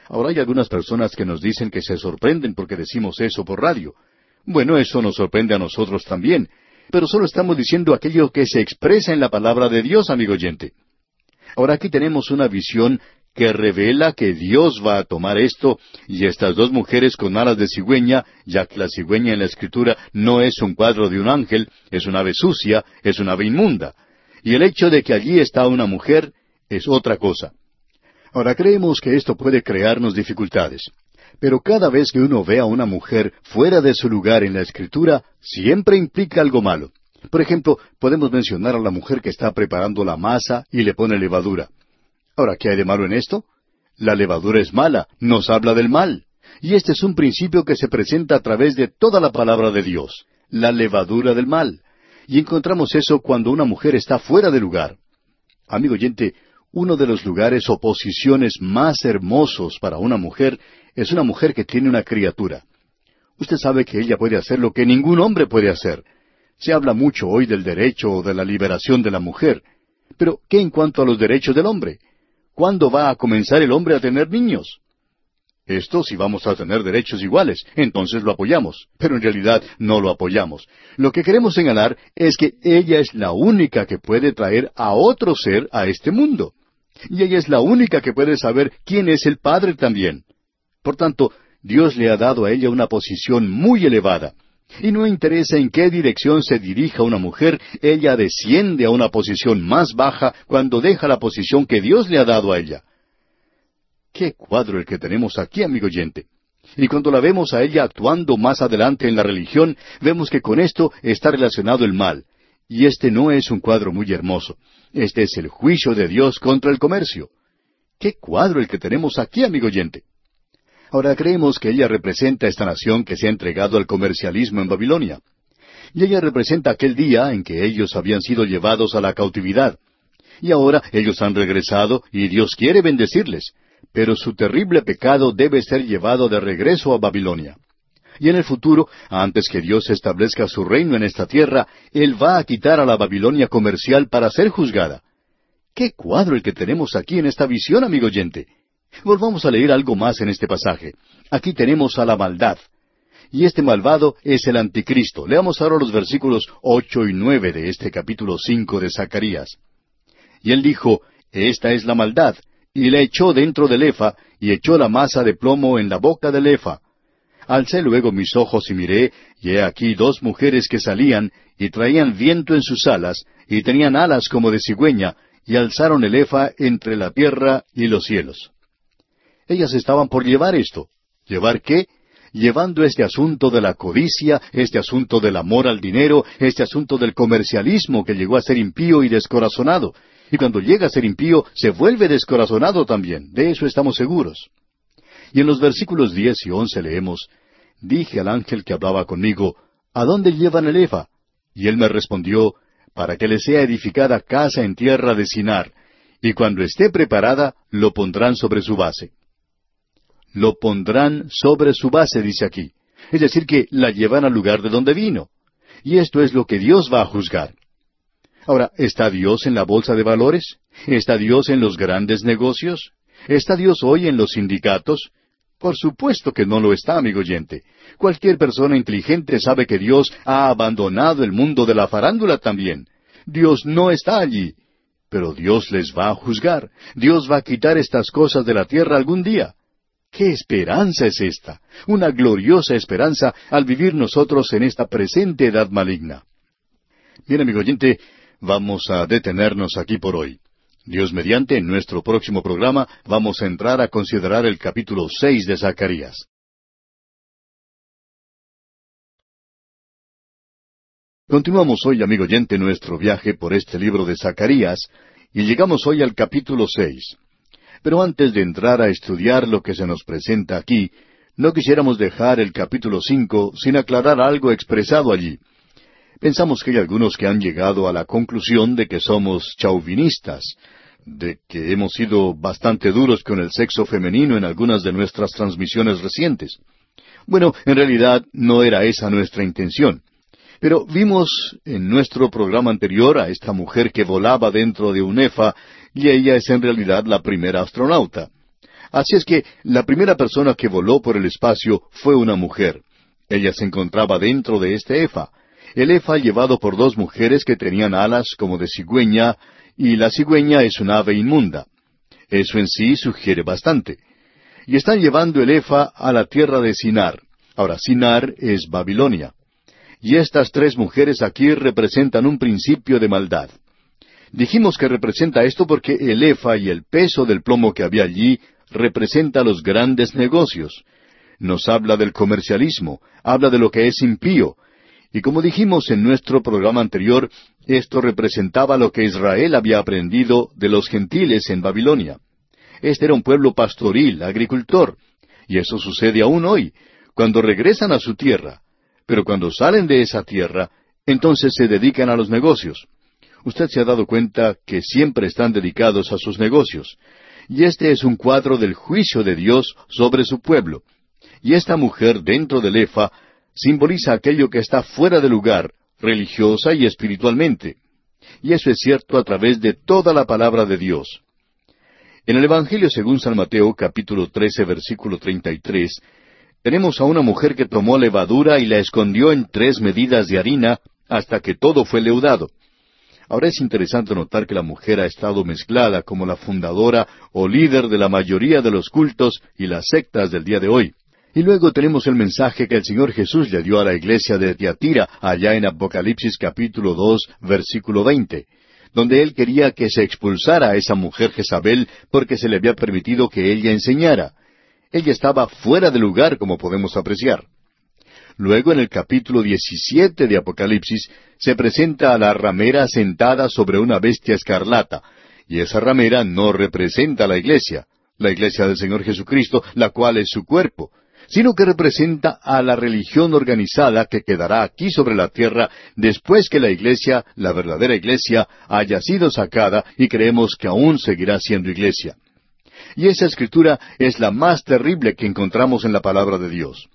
Ahora hay algunas personas que nos dicen que se sorprenden porque decimos eso por radio. Bueno, eso nos sorprende a nosotros también, pero solo estamos diciendo aquello que se expresa en la palabra de Dios, amigo oyente. Ahora aquí tenemos una visión que revela que Dios va a tomar esto y estas dos mujeres con alas de cigüeña, ya que la cigüeña en la escritura no es un cuadro de un ángel, es una ave sucia, es una ave inmunda. Y el hecho de que allí está una mujer es otra cosa. Ahora creemos que esto puede crearnos dificultades. Pero cada vez que uno ve a una mujer fuera de su lugar en la escritura, siempre implica algo malo. Por ejemplo, podemos mencionar a la mujer que está preparando la masa y le pone levadura. Ahora, ¿qué hay de malo en esto? La levadura es mala, nos habla del mal. Y este es un principio que se presenta a través de toda la palabra de Dios, la levadura del mal. Y encontramos eso cuando una mujer está fuera de lugar. Amigo oyente, uno de los lugares o posiciones más hermosos para una mujer es una mujer que tiene una criatura. Usted sabe que ella puede hacer lo que ningún hombre puede hacer. Se habla mucho hoy del derecho o de la liberación de la mujer. Pero, ¿qué en cuanto a los derechos del hombre? ¿Cuándo va a comenzar el hombre a tener niños? Esto si vamos a tener derechos iguales, entonces lo apoyamos, pero en realidad no lo apoyamos. Lo que queremos señalar es que ella es la única que puede traer a otro ser a este mundo. Y ella es la única que puede saber quién es el Padre también. Por tanto, Dios le ha dado a ella una posición muy elevada. Y no interesa en qué dirección se dirija una mujer, ella desciende a una posición más baja cuando deja la posición que Dios le ha dado a ella. Qué cuadro el que tenemos aquí, amigo oyente. Y cuando la vemos a ella actuando más adelante en la religión, vemos que con esto está relacionado el mal. Y este no es un cuadro muy hermoso. Este es el juicio de Dios contra el comercio. Qué cuadro el que tenemos aquí, amigo oyente. Ahora creemos que ella representa esta nación que se ha entregado al comercialismo en Babilonia. Y ella representa aquel día en que ellos habían sido llevados a la cautividad. Y ahora ellos han regresado y Dios quiere bendecirles pero su terrible pecado debe ser llevado de regreso a Babilonia. Y en el futuro, antes que Dios establezca su reino en esta tierra, Él va a quitar a la Babilonia comercial para ser juzgada. ¡Qué cuadro el que tenemos aquí en esta visión, amigo oyente! Volvamos a leer algo más en este pasaje. Aquí tenemos a la maldad. Y este malvado es el anticristo. Leamos ahora los versículos ocho y nueve de este capítulo cinco de Zacarías. Y él dijo, Esta es la maldad, y la echó dentro del efa, y echó la masa de plomo en la boca del efa. Alcé luego mis ojos y miré, y he aquí dos mujeres que salían, y traían viento en sus alas, y tenían alas como de cigüeña, y alzaron el efa entre la tierra y los cielos. Ellas estaban por llevar esto. ¿Llevar qué? Llevando este asunto de la codicia, este asunto del amor al dinero, este asunto del comercialismo que llegó a ser impío y descorazonado, y cuando llega a ser impío, se vuelve descorazonado también. De eso estamos seguros. Y en los versículos diez y once leemos, Dije al ángel que hablaba conmigo, ¿A dónde llevan el Efa? Y él me respondió, Para que le sea edificada casa en tierra de Sinar, y cuando esté preparada, lo pondrán sobre su base. Lo pondrán sobre su base, dice aquí. Es decir, que la llevan al lugar de donde vino. Y esto es lo que Dios va a juzgar. Ahora, ¿está Dios en la bolsa de valores? ¿Está Dios en los grandes negocios? ¿Está Dios hoy en los sindicatos? Por supuesto que no lo está, amigo oyente. Cualquier persona inteligente sabe que Dios ha abandonado el mundo de la farándula también. Dios no está allí. Pero Dios les va a juzgar. Dios va a quitar estas cosas de la tierra algún día. ¿Qué esperanza es esta? Una gloriosa esperanza al vivir nosotros en esta presente edad maligna. Bien, amigo oyente, vamos a detenernos aquí por hoy. Dios mediante, en nuestro próximo programa vamos a entrar a considerar el capítulo seis de Zacarías. Continuamos hoy, amigo oyente, nuestro viaje por este libro de Zacarías, y llegamos hoy al capítulo seis. Pero antes de entrar a estudiar lo que se nos presenta aquí, no quisiéramos dejar el capítulo cinco sin aclarar algo expresado allí. Pensamos que hay algunos que han llegado a la conclusión de que somos chauvinistas, de que hemos sido bastante duros con el sexo femenino en algunas de nuestras transmisiones recientes. Bueno, en realidad no era esa nuestra intención. Pero vimos en nuestro programa anterior a esta mujer que volaba dentro de un EFA y ella es en realidad la primera astronauta. Así es que la primera persona que voló por el espacio fue una mujer. Ella se encontraba dentro de este EFA el efa llevado por dos mujeres que tenían alas como de cigüeña, y la cigüeña es un ave inmunda. Eso en sí sugiere bastante. Y están llevando el efa a la tierra de Sinar. Ahora, Sinar es Babilonia. Y estas tres mujeres aquí representan un principio de maldad. Dijimos que representa esto porque el efa y el peso del plomo que había allí representa los grandes negocios. Nos habla del comercialismo, habla de lo que es impío, y como dijimos en nuestro programa anterior, esto representaba lo que Israel había aprendido de los gentiles en Babilonia. Este era un pueblo pastoril, agricultor, y eso sucede aún hoy, cuando regresan a su tierra. Pero cuando salen de esa tierra, entonces se dedican a los negocios. Usted se ha dado cuenta que siempre están dedicados a sus negocios. Y este es un cuadro del juicio de Dios sobre su pueblo. Y esta mujer dentro del Efa simboliza aquello que está fuera de lugar, religiosa y espiritualmente. Y eso es cierto a través de toda la palabra de Dios. En el Evangelio según San Mateo capítulo 13 versículo 33, tenemos a una mujer que tomó levadura y la escondió en tres medidas de harina hasta que todo fue leudado. Ahora es interesante notar que la mujer ha estado mezclada como la fundadora o líder de la mayoría de los cultos y las sectas del día de hoy. Y luego tenemos el mensaje que el Señor Jesús le dio a la iglesia de Tiatira, allá en Apocalipsis capítulo dos, versículo veinte donde él quería que se expulsara a esa mujer Jezabel porque se le había permitido que ella enseñara. Ella estaba fuera de lugar, como podemos apreciar. Luego, en el capítulo 17 de Apocalipsis, se presenta a la ramera sentada sobre una bestia escarlata, y esa ramera no representa a la iglesia, la iglesia del Señor Jesucristo, la cual es su cuerpo, sino que representa a la religión organizada que quedará aquí sobre la tierra después que la iglesia, la verdadera iglesia, haya sido sacada y creemos que aún seguirá siendo iglesia. Y esa escritura es la más terrible que encontramos en la palabra de Dios.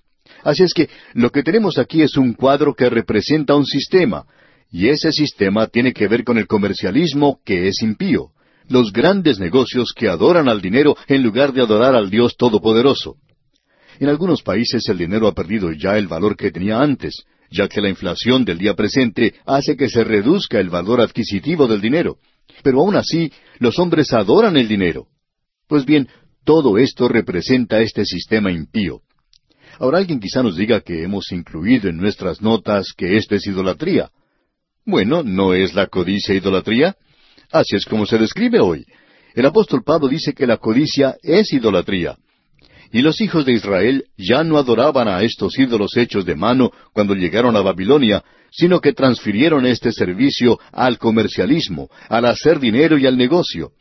Así es que lo que tenemos aquí es un cuadro que representa un sistema, y ese sistema tiene que ver con el comercialismo que es impío, los grandes negocios que adoran al dinero en lugar de adorar al Dios Todopoderoso. En algunos países el dinero ha perdido ya el valor que tenía antes, ya que la inflación del día presente hace que se reduzca el valor adquisitivo del dinero. Pero aún así, los hombres adoran el dinero. Pues bien, todo esto representa este sistema impío. Ahora alguien quizá nos diga que hemos incluido en nuestras notas que esto es idolatría. Bueno, ¿no es la codicia idolatría? Así es como se describe hoy. El apóstol Pablo dice que la codicia es idolatría. Y los hijos de Israel ya no adoraban a estos ídolos hechos de mano cuando llegaron a Babilonia, sino que transfirieron este servicio al comercialismo, al hacer dinero y al negocio.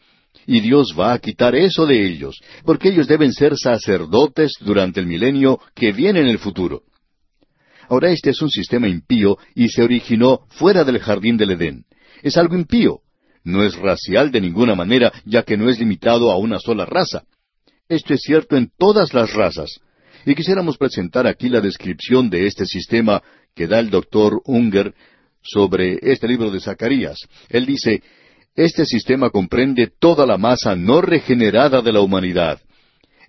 Y Dios va a quitar eso de ellos, porque ellos deben ser sacerdotes durante el milenio que viene en el futuro. Ahora este es un sistema impío y se originó fuera del jardín del Edén. Es algo impío. No es racial de ninguna manera, ya que no es limitado a una sola raza. Esto es cierto en todas las razas. Y quisiéramos presentar aquí la descripción de este sistema que da el doctor Unger sobre este libro de Zacarías. Él dice, este sistema comprende toda la masa no regenerada de la humanidad.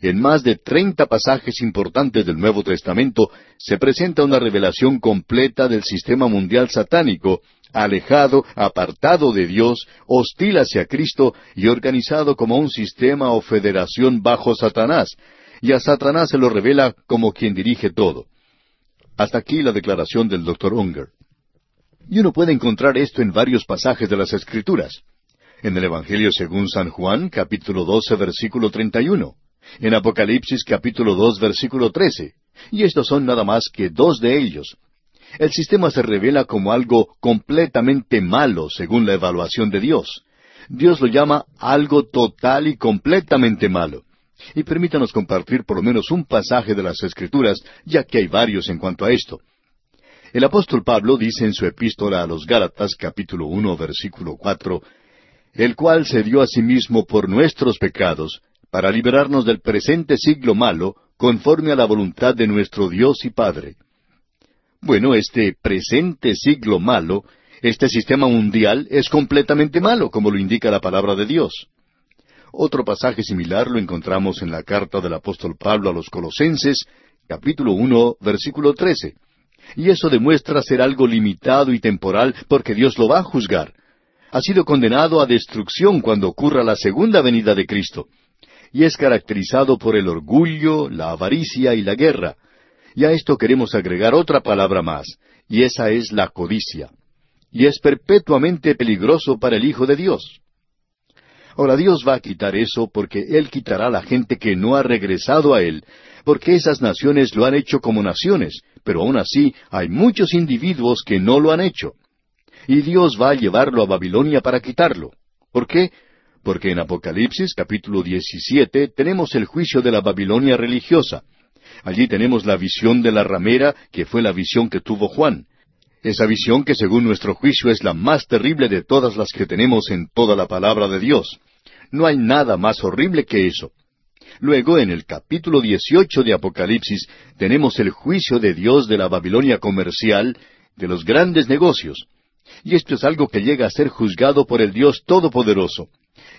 En más de treinta pasajes importantes del Nuevo Testamento se presenta una revelación completa del sistema mundial satánico, alejado, apartado de Dios, hostil hacia Cristo y organizado como un sistema o federación bajo Satanás, y a Satanás se lo revela como quien dirige todo. Hasta aquí la declaración del Dr. Unger. Y uno puede encontrar esto en varios pasajes de las Escrituras. En el Evangelio según San Juan, capítulo 12, versículo 31. En Apocalipsis, capítulo 2, versículo 13. Y estos son nada más que dos de ellos. El sistema se revela como algo completamente malo según la evaluación de Dios. Dios lo llama algo total y completamente malo. Y permítanos compartir por lo menos un pasaje de las Escrituras, ya que hay varios en cuanto a esto. El apóstol Pablo dice en su epístola a los Gálatas capítulo uno versículo cuatro, el cual se dio a sí mismo por nuestros pecados, para liberarnos del presente siglo malo, conforme a la voluntad de nuestro Dios y Padre. Bueno, este presente siglo malo, este sistema mundial es completamente malo, como lo indica la palabra de Dios. Otro pasaje similar lo encontramos en la carta del apóstol Pablo a los Colosenses, capítulo uno, versículo trece. Y eso demuestra ser algo limitado y temporal porque Dios lo va a juzgar. Ha sido condenado a destrucción cuando ocurra la segunda venida de Cristo. Y es caracterizado por el orgullo, la avaricia y la guerra. Y a esto queremos agregar otra palabra más, y esa es la codicia. Y es perpetuamente peligroso para el Hijo de Dios. Ahora Dios va a quitar eso porque Él quitará a la gente que no ha regresado a Él, porque esas naciones lo han hecho como naciones, pero aún así hay muchos individuos que no lo han hecho. Y Dios va a llevarlo a Babilonia para quitarlo. ¿Por qué? Porque en Apocalipsis capítulo 17 tenemos el juicio de la Babilonia religiosa, Allí tenemos la visión de la ramera, que fue la visión que tuvo Juan. Esa visión que según nuestro juicio es la más terrible de todas las que tenemos en toda la palabra de Dios. No hay nada más horrible que eso. Luego, en el capítulo 18 de Apocalipsis, tenemos el juicio de Dios de la Babilonia comercial, de los grandes negocios. Y esto es algo que llega a ser juzgado por el Dios Todopoderoso.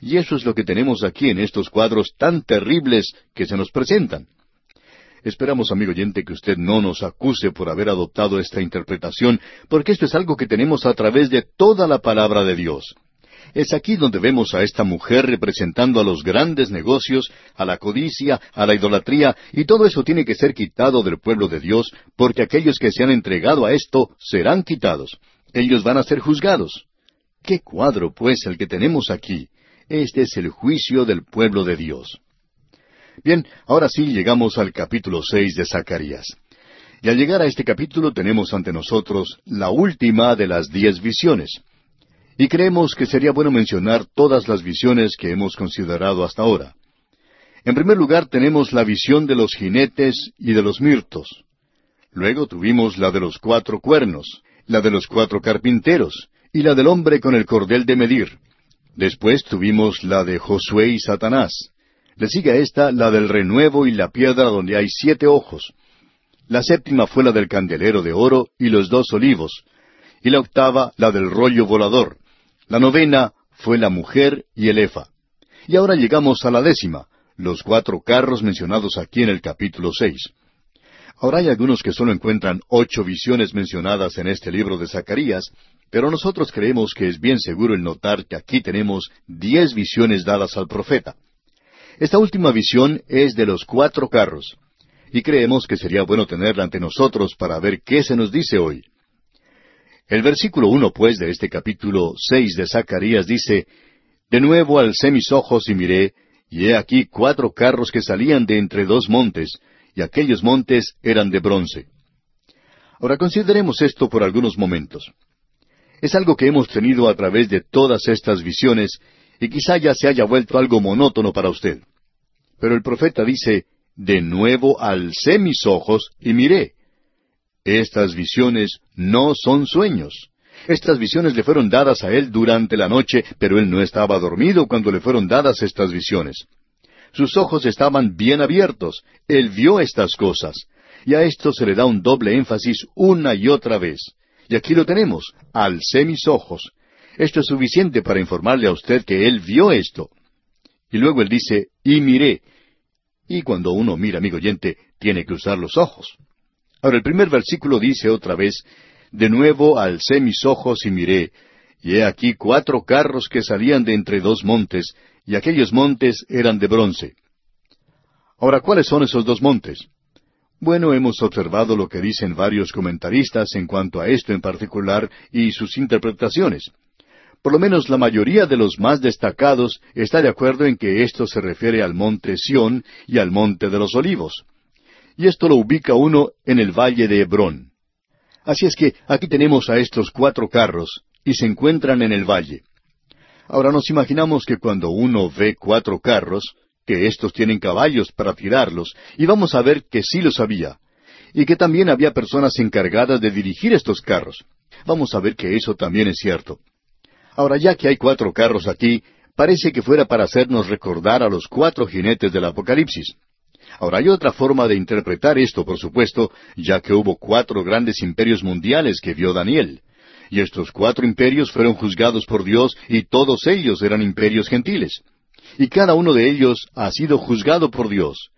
Y eso es lo que tenemos aquí en estos cuadros tan terribles que se nos presentan. Esperamos, amigo oyente, que usted no nos acuse por haber adoptado esta interpretación, porque esto es algo que tenemos a través de toda la palabra de Dios. Es aquí donde vemos a esta mujer representando a los grandes negocios, a la codicia, a la idolatría, y todo eso tiene que ser quitado del pueblo de Dios, porque aquellos que se han entregado a esto serán quitados. Ellos van a ser juzgados. ¿Qué cuadro, pues, el que tenemos aquí? Este es el juicio del pueblo de Dios. Bien, ahora sí llegamos al capítulo seis de Zacarías. Y al llegar a este capítulo tenemos ante nosotros la última de las diez visiones. Y creemos que sería bueno mencionar todas las visiones que hemos considerado hasta ahora. En primer lugar tenemos la visión de los jinetes y de los mirtos. Luego tuvimos la de los cuatro cuernos, la de los cuatro carpinteros, y la del hombre con el cordel de medir. Después tuvimos la de Josué y Satanás. Le sigue a esta la del renuevo y la piedra donde hay siete ojos. La séptima fue la del candelero de oro y los dos olivos. Y la octava la del rollo volador. La novena fue la mujer y el efa. Y ahora llegamos a la décima, los cuatro carros mencionados aquí en el capítulo seis. Ahora hay algunos que solo encuentran ocho visiones mencionadas en este libro de Zacarías, pero nosotros creemos que es bien seguro el notar que aquí tenemos diez visiones dadas al profeta. Esta última visión es de los cuatro carros, y creemos que sería bueno tenerla ante nosotros para ver qué se nos dice hoy. El versículo uno, pues, de este capítulo seis de Zacarías dice, De nuevo alcé mis ojos y miré, y he aquí cuatro carros que salían de entre dos montes, y aquellos montes eran de bronce. Ahora consideremos esto por algunos momentos. Es algo que hemos tenido a través de todas estas visiones, y quizá ya se haya vuelto algo monótono para usted. Pero el profeta dice, De nuevo alcé mis ojos y miré, estas visiones no son sueños. Estas visiones le fueron dadas a él durante la noche, pero él no estaba dormido cuando le fueron dadas estas visiones. Sus ojos estaban bien abiertos. Él vio estas cosas. Y a esto se le da un doble énfasis una y otra vez. Y aquí lo tenemos. Alcé mis ojos. Esto es suficiente para informarle a usted que él vio esto. Y luego él dice, y miré. Y cuando uno mira, amigo oyente, tiene que usar los ojos. Ahora el primer versículo dice otra vez, De nuevo alcé mis ojos y miré, y he aquí cuatro carros que salían de entre dos montes, y aquellos montes eran de bronce. Ahora, ¿cuáles son esos dos montes? Bueno, hemos observado lo que dicen varios comentaristas en cuanto a esto en particular y sus interpretaciones. Por lo menos la mayoría de los más destacados está de acuerdo en que esto se refiere al monte Sión y al monte de los olivos y esto lo ubica uno en el valle de Hebrón. Así es que aquí tenemos a estos cuatro carros y se encuentran en el valle. Ahora nos imaginamos que cuando uno ve cuatro carros, que estos tienen caballos para tirarlos, y vamos a ver que sí los había, y que también había personas encargadas de dirigir estos carros. Vamos a ver que eso también es cierto. Ahora ya que hay cuatro carros aquí, parece que fuera para hacernos recordar a los cuatro jinetes del Apocalipsis. Ahora hay otra forma de interpretar esto, por supuesto, ya que hubo cuatro grandes imperios mundiales que vio Daniel. Y estos cuatro imperios fueron juzgados por Dios y todos ellos eran imperios gentiles. Y cada uno de ellos ha sido juzgado por Dios.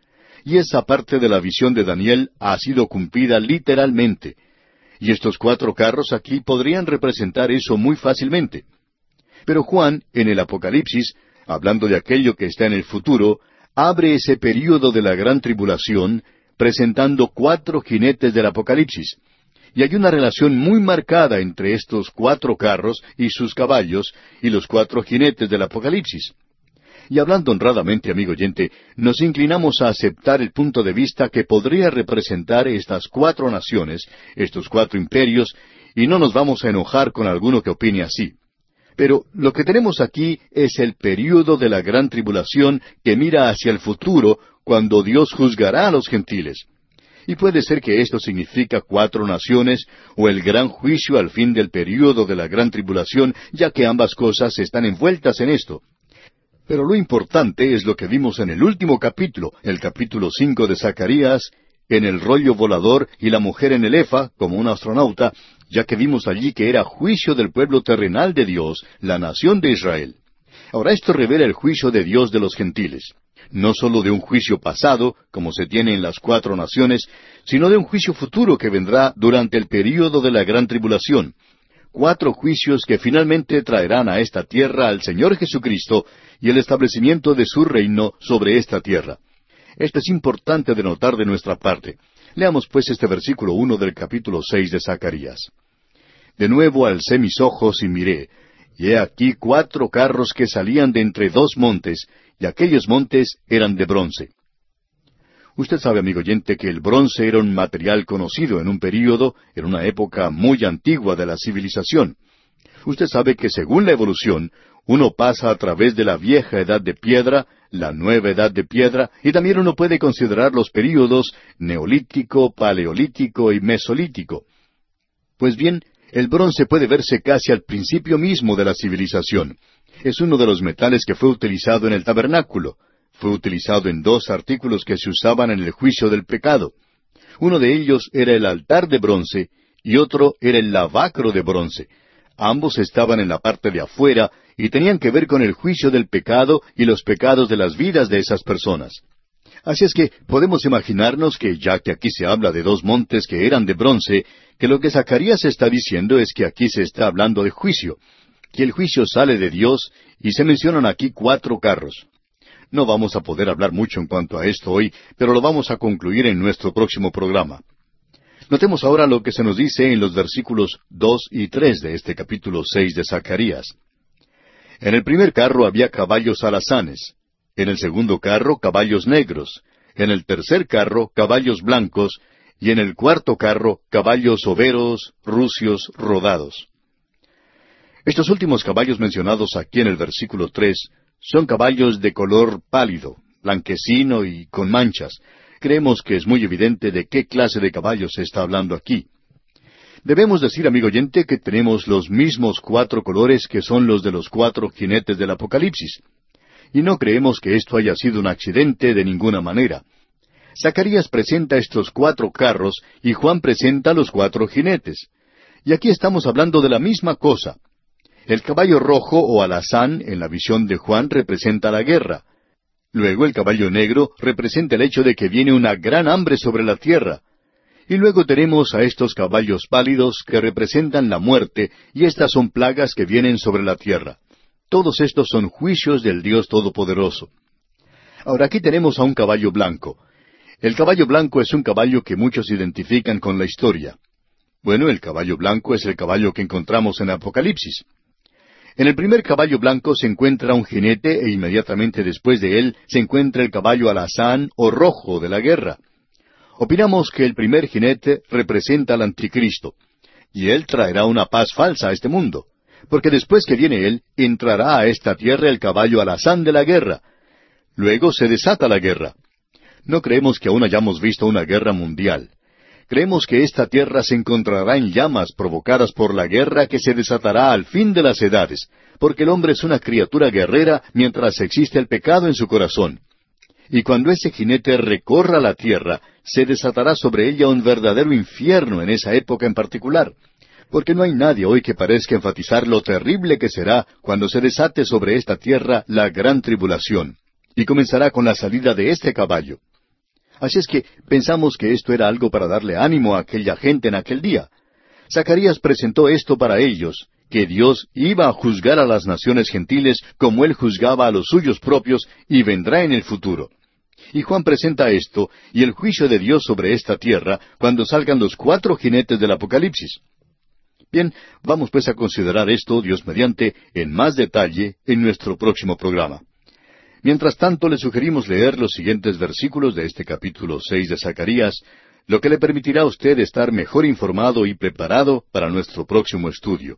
Y esa parte de la visión de Daniel ha sido cumplida literalmente. Y estos cuatro carros aquí podrían representar eso muy fácilmente. Pero Juan, en el Apocalipsis, hablando de aquello que está en el futuro, abre ese período de la gran tribulación presentando cuatro jinetes del Apocalipsis. Y hay una relación muy marcada entre estos cuatro carros y sus caballos y los cuatro jinetes del Apocalipsis. Y hablando honradamente, amigo oyente, nos inclinamos a aceptar el punto de vista que podría representar estas cuatro naciones, estos cuatro imperios, y no nos vamos a enojar con alguno que opine así. Pero lo que tenemos aquí es el período de la gran tribulación que mira hacia el futuro cuando Dios juzgará a los gentiles. Y puede ser que esto significa cuatro naciones o el gran juicio al fin del período de la gran tribulación, ya que ambas cosas están envueltas en esto. Pero lo importante es lo que vimos en el último capítulo, el capítulo cinco de Zacarías, en el rollo volador y la mujer en el Efa, como un astronauta, ya que vimos allí que era juicio del pueblo terrenal de Dios, la nación de Israel. Ahora esto revela el juicio de Dios de los gentiles, no sólo de un juicio pasado, como se tiene en las cuatro naciones, sino de un juicio futuro que vendrá durante el período de la gran tribulación. Cuatro juicios que finalmente traerán a esta tierra al Señor Jesucristo y el establecimiento de su reino sobre esta tierra. Esto es importante de notar de nuestra parte. Leamos pues este versículo uno del capítulo seis de Zacarías. De nuevo alcé mis ojos y miré, y he aquí cuatro carros que salían de entre dos montes, y aquellos montes eran de bronce. Usted sabe, amigo oyente, que el bronce era un material conocido en un período, en una época muy antigua de la civilización. Usted sabe que según la evolución, uno pasa a través de la vieja edad de piedra, la nueva edad de piedra, y también uno puede considerar los períodos neolítico, paleolítico y mesolítico. Pues bien, el bronce puede verse casi al principio mismo de la civilización. Es uno de los metales que fue utilizado en el tabernáculo. Fue utilizado en dos artículos que se usaban en el juicio del pecado. Uno de ellos era el altar de bronce y otro era el lavacro de bronce. Ambos estaban en la parte de afuera y tenían que ver con el juicio del pecado y los pecados de las vidas de esas personas. Así es que podemos imaginarnos que, ya que aquí se habla de dos montes que eran de bronce, que lo que Zacarías está diciendo es que aquí se está hablando de juicio, que el juicio sale de Dios y se mencionan aquí cuatro carros. No vamos a poder hablar mucho en cuanto a esto hoy, pero lo vamos a concluir en nuestro próximo programa. Notemos ahora lo que se nos dice en los versículos dos y tres de este capítulo seis de Zacarías. En el primer carro había caballos alazanes, en el segundo carro caballos negros, en el tercer carro caballos blancos, y en el cuarto carro caballos overos, rucios, rodados. Estos últimos caballos mencionados aquí en el versículo tres son caballos de color pálido, blanquecino y con manchas. Creemos que es muy evidente de qué clase de caballos se está hablando aquí. Debemos decir, amigo oyente, que tenemos los mismos cuatro colores que son los de los cuatro jinetes del Apocalipsis y no creemos que esto haya sido un accidente de ninguna manera. Zacarías presenta estos cuatro carros y Juan presenta los cuatro jinetes. Y aquí estamos hablando de la misma cosa. El caballo rojo o alazán en la visión de Juan representa la guerra. Luego el caballo negro representa el hecho de que viene una gran hambre sobre la tierra. Y luego tenemos a estos caballos pálidos que representan la muerte, y estas son plagas que vienen sobre la tierra. Todos estos son juicios del Dios Todopoderoso. Ahora aquí tenemos a un caballo blanco. El caballo blanco es un caballo que muchos identifican con la historia. Bueno, el caballo blanco es el caballo que encontramos en Apocalipsis. En el primer caballo blanco se encuentra un jinete e inmediatamente después de él se encuentra el caballo alazán o rojo de la guerra. Opinamos que el primer jinete representa al anticristo, y él traerá una paz falsa a este mundo porque después que viene Él, entrará a esta tierra el caballo alazán de la guerra. Luego se desata la guerra. No creemos que aún hayamos visto una guerra mundial. Creemos que esta tierra se encontrará en llamas provocadas por la guerra que se desatará al fin de las edades, porque el hombre es una criatura guerrera mientras existe el pecado en su corazón. Y cuando ese jinete recorra la tierra, se desatará sobre ella un verdadero infierno en esa época en particular porque no hay nadie hoy que parezca enfatizar lo terrible que será cuando se desate sobre esta tierra la gran tribulación, y comenzará con la salida de este caballo. Así es que pensamos que esto era algo para darle ánimo a aquella gente en aquel día. Zacarías presentó esto para ellos, que Dios iba a juzgar a las naciones gentiles como él juzgaba a los suyos propios y vendrá en el futuro. Y Juan presenta esto y el juicio de Dios sobre esta tierra cuando salgan los cuatro jinetes del Apocalipsis. Bien, vamos pues a considerar esto, Dios mediante, en más detalle en nuestro próximo programa. Mientras tanto, le sugerimos leer los siguientes versículos de este capítulo seis de Zacarías, lo que le permitirá a usted estar mejor informado y preparado para nuestro próximo estudio.